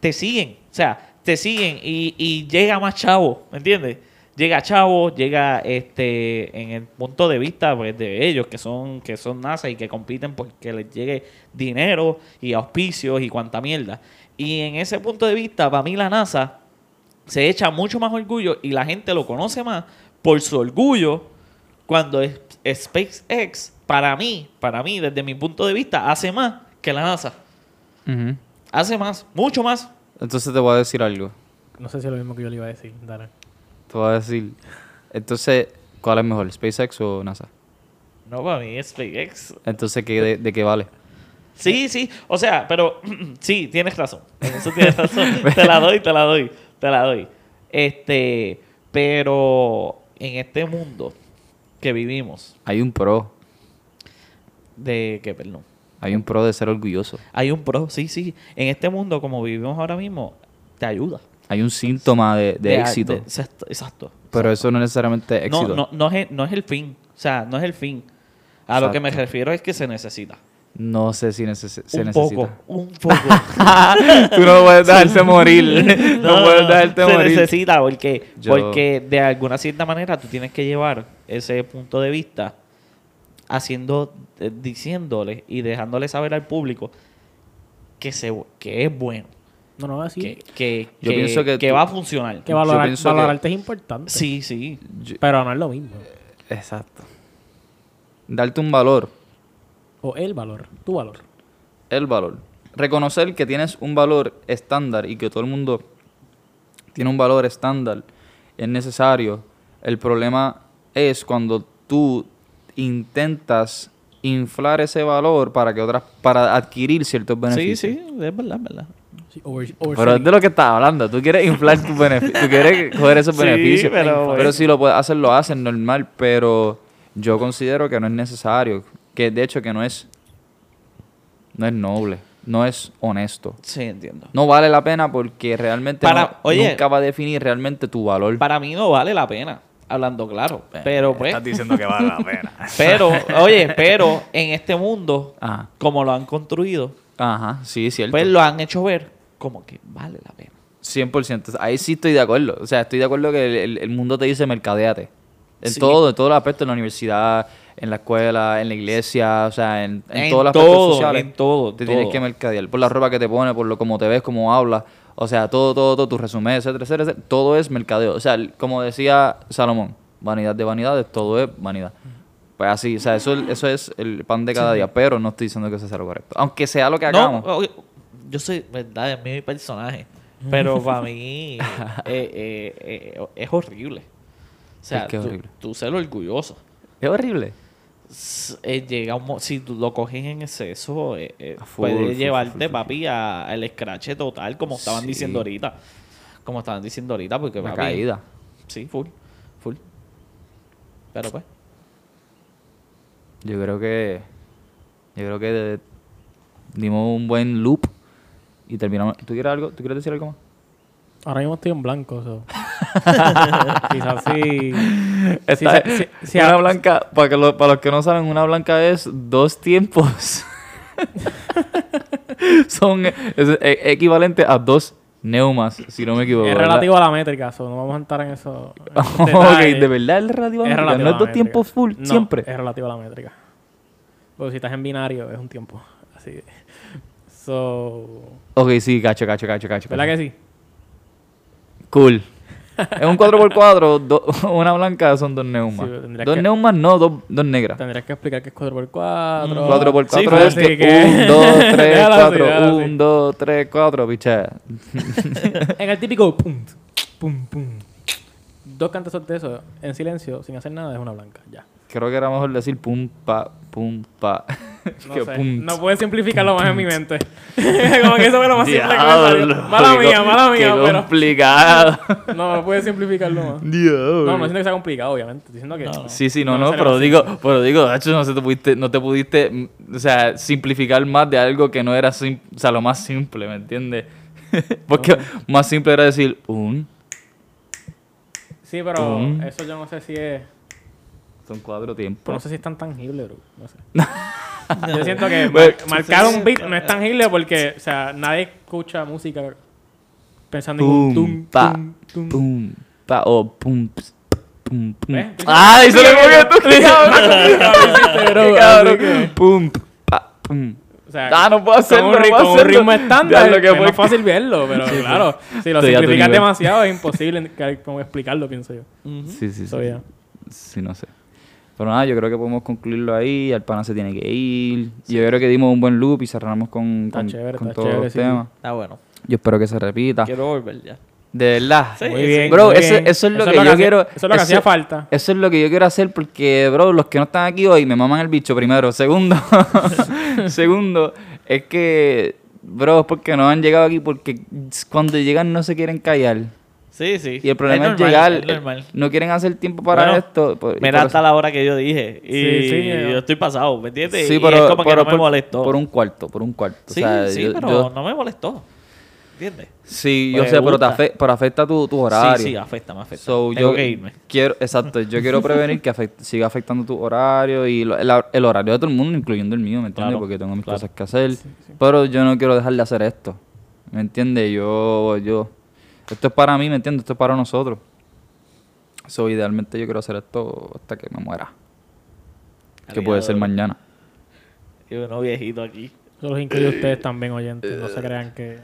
te siguen, o sea, te siguen y, llega más chavo, ¿me entiendes? Llega chavo, llega este en el punto de vista pues, de ellos que son que son NASA y que compiten porque les llegue dinero y auspicios y cuanta mierda. Y en ese punto de vista, para mí la NASA se echa mucho más orgullo y la gente lo conoce más por su orgullo cuando es SpaceX para mí, para mí desde mi punto de vista hace más que la NASA. Hace más, mucho más. Entonces te voy a decir algo. No sé si es lo mismo que yo le iba a decir. Dale. Te voy a decir. Entonces, ¿cuál es mejor, SpaceX o NASA? No, para mí es SpaceX. Entonces, ¿qué, de, de qué vale? Sí, sí. O sea, pero sí, tienes razón. En eso tienes razón. te la doy, te la doy, te la doy. Este, Pero en este mundo que vivimos, Hay un pro. de que, perdón, Hay un pro de ser orgulloso. hay un pro, sí, sí. En este mundo como vivimos ahora mismo, te ayuda. Hay un síntoma de, de De- éxito. de- exacto. exacto. pero eso no es necesariamente No, éxito. no, no, es, no es el fin. O sea, no es el fin. A lo que me refiero es que se necesita. No sé si neces- se un necesita. poco, un poco. Tú no puedes dejarte morir. no, puedes dejarte se morir. necesita porque, Yo- porque de alguna cierta manera tú tienes que llevar ese punto de vista haciendo, eh, diciéndole y dejándole saber al público que, se, que es bueno, No, no, así. que, que, Yo que- pienso que que tú- va a funcionar. que valorar, valorarte es importante. Sí, sí. Yo- Pero no es lo mismo. Exacto. Darte un valor. O el valor, tu valor. El valor. Reconocer que tienes un valor estándar y que todo el mundo tiene un valor estándar es necesario. El problema es cuando tú intentas inflar ese valor para que otras para adquirir ciertos Sí, beneficios. sí, es verdad, es verdad. Sí, over- Pero es de lo que estás hablando. Tú quieres inflar tus beneficios. Tú quieres coger esos Sí, beneficios. pero- pero si lo puedes hacer, lo hacen normal. Pero yo considero que no es necesario. Que de hecho que no es. No es noble. No es honesto. Sí, entiendo. No vale la pena porque realmente Para- no- oye. nunca va a definir realmente tu valor. Para mí no vale la pena, hablando claro. Pero pues, Estás diciendo que vale la pena. pero, oye, pero en este mundo, Ajá. como lo han construido, Ajá, sí, cierto. pues lo han hecho ver como que vale la pena. 100%. Ahí sí estoy de acuerdo. O sea, estoy de acuerdo que el, mundo te dice mercadeate. En Sí. todo, en todos los aspectos, en la universidad, en la escuela, en la iglesia, o sea, en, en, los aspectos todo, sociales. en todo, Te todo. tienes que mercadear. Por la ropa que te pones, por lo cómo te ves, cómo hablas. O sea, todo, todo, todo, tu resumen, etcétera, etcétera, Todo es mercadeo. O sea, como decía Salomón, vanidad de vanidades, todo es vanidad. Pues así, o sea, eso, eso es el pan de cada día. Pero no estoy diciendo que eso sea lo correcto. Aunque sea lo que hagamos. yo soy, verdad, es mi personaje. Pero para mí eh, eh, eh, es horrible. O sea, ¿Por qué tú, tú ser orgulloso. Es horrible. Eh, llega un mo- si tú lo coges en exceso, eh, eh, full, puede full, llevarte, full, papi, a- al escrache total, como estaban Sí. diciendo ahorita. Como estaban diciendo ahorita, porque Una papi, caída. Sí, full, full. Pero pues, Yo creo que. Yo creo que de- dimos un buen loop y terminamos. ¿Tú quieres algo? ¿Tú quieres decir algo más? Ahora mismo estoy en blanco, so. Quizás sí. Esta- una blanca, para, que lo- para los que no saben, una blanca es dos tiempos. Son es, equivalente a dos neumas, si no me equivoco. Es ¿verdad? relativo a la métrica, so no vamos a entrar en eso. en ok, de verdad es relativo a la métrica, No es dos tiempos full, No, siempre. Es relativo a la métrica. Porque si estás en binario es un tiempo. Así. So. Ok, sí, cacho, cacho, cacho, cacho. ¿Verdad que sí? Cool. Es un 4x4, do- una blanca son dos neumas. Sí, dos que- neumas, no, dos, dos negras. Tendrías que explicar que es 4x4. Mm, 4x4 Sí, es que que- 1, 2, 3, Déjalo así, 4, déjalo así. 1, 2, 3, 4, picha. En el típico pum, pum, pum. Dos cantazos de eso en silencio, sin hacer nada, es una blanca. Ya. Creo que era mejor decir pum, pa, pum, pa. No, que sé. pum. no puedes simplificarlo más en mi mente. Como que eso fue lo más simple que me salió. Mala mía, mala mía, Qué pero. complicado. No, no puedes simplificarlo más. No, no siento que sea complicado, obviamente. Estoy diciendo que. No. Sí, sí, no, No pero digo, pero digo, de hecho, no, se te pudiste, no te pudiste, o sea, simplificar más de algo que no era, sim- o sea, lo más simple, ¿me entiendes? Porque más simple era decir un, Sí, pero Pum. eso yo no sé si es. Son cuatro tiempos. Pero no sé si es tan tangible, bro. No sé. Yo siento que mar- marcar un beat no es tangible porque, o sea, nadie escucha música pensando en un Pum, tum, pa, tum, tum. pum, pa, o pum, ps, pum, pum. ¿Ves? ¡Ay, se le movió tu Pero, cabrón! Pum, pa, pum. O sea, Ah, no puedo hacerlo, con un, no ri- puedo con un hacerlo. ritmo estándar Ya lo que es fue- más fácil verlo, pero claro, si lo Estoy a tu simplificas nivel. demasiado es imposible que- como explicarlo, pienso yo. Sí, sí, sí. So, yeah. Sí, no sé. Pero nada, yo creo que podemos concluirlo ahí. Al pana se tiene que ir. Yo creo que dimos un buen loop y cerramos con, Está con, chévere, con está todos chévere, los sí. temas. Está bueno. Yo espero que se repita. Quiero volver ya. De verdad. Sí, Muy sí. bien. Bro, muy eso- bien. eso es lo que yo hacía- quiero- Eso es lo que eso- hacía falta. Eso es lo que yo quiero hacer porque, bro, los que no están aquí hoy me maman el bicho primero. Segundo, segundo, es que, bro, es porque no han llegado aquí porque cuando llegan no se quieren callar. Sí, sí. Y el problema es, normal, llegar. es normal. No quieren hacer tiempo para Bueno, esto. por- y Mira por hasta eso- la hora que yo dije. Y Sí, sí, eh. yo estoy pasado, ¿me entiendes? Sí, y pero, es como que pero no me por, molestó. por un cuarto, por un cuarto. Sí, o sea, sí, yo- pero yo- no me molestó. ¿Entiendes? sí, yo me sé, pero, te gusta. afe- pero afecta tu, tu horario. Sí, sí, afecta, me afecta. So, Tengo yo que irme. quiero, exacto, yo quiero prevenir que afect- siga afectando tu horario y lo- el, el horario de todo el mundo, incluyendo el mío, ¿me entiendes? Claro, Porque tengo mis claro. cosas que hacer. Pero yo no quiero dejar de hacer esto, ¿me entiendes? Yo, yo, esto es para mí, ¿me entiendes? Esto es para nosotros. So, idealmente yo quiero hacer esto hasta que me muera. Que puede ser mañana. Y uno viejito aquí. Eso los incluye a ustedes también, oyentes. No se crean que,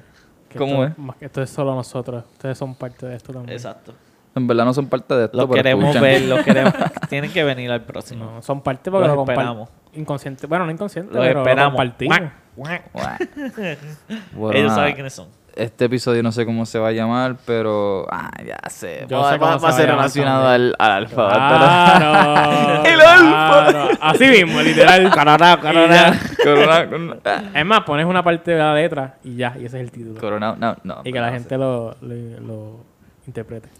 que ¿Cómo esto, es? más que esto es solo nosotros. Ustedes son parte de esto también. Exacto. En verdad no son parte de esto, Los pero queremos escuchan. ver, los queremos. Tienen que venir al próximo. No, son parte porque Los lo esperamos. Inconsciente. Bueno, no inconsciente, Los pero esperamos. lo compartimos. Bueno, Ellos saben quiénes son. Este episodio no sé cómo se va a llamar, pero. Ah, ya sé. Yo va, sé cómo va- va a ser relacionado al, alfa. Claro, El alfa. claro. Así mismo, literal. Coronado, coronado. Corona, corona. Es más, pones una parte de la letra y ya, y ese es el título. Corona, no, no. y que la gente lo, lo, lo interprete.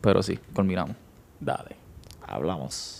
Pero sí, culminamos. Dale. Hablamos.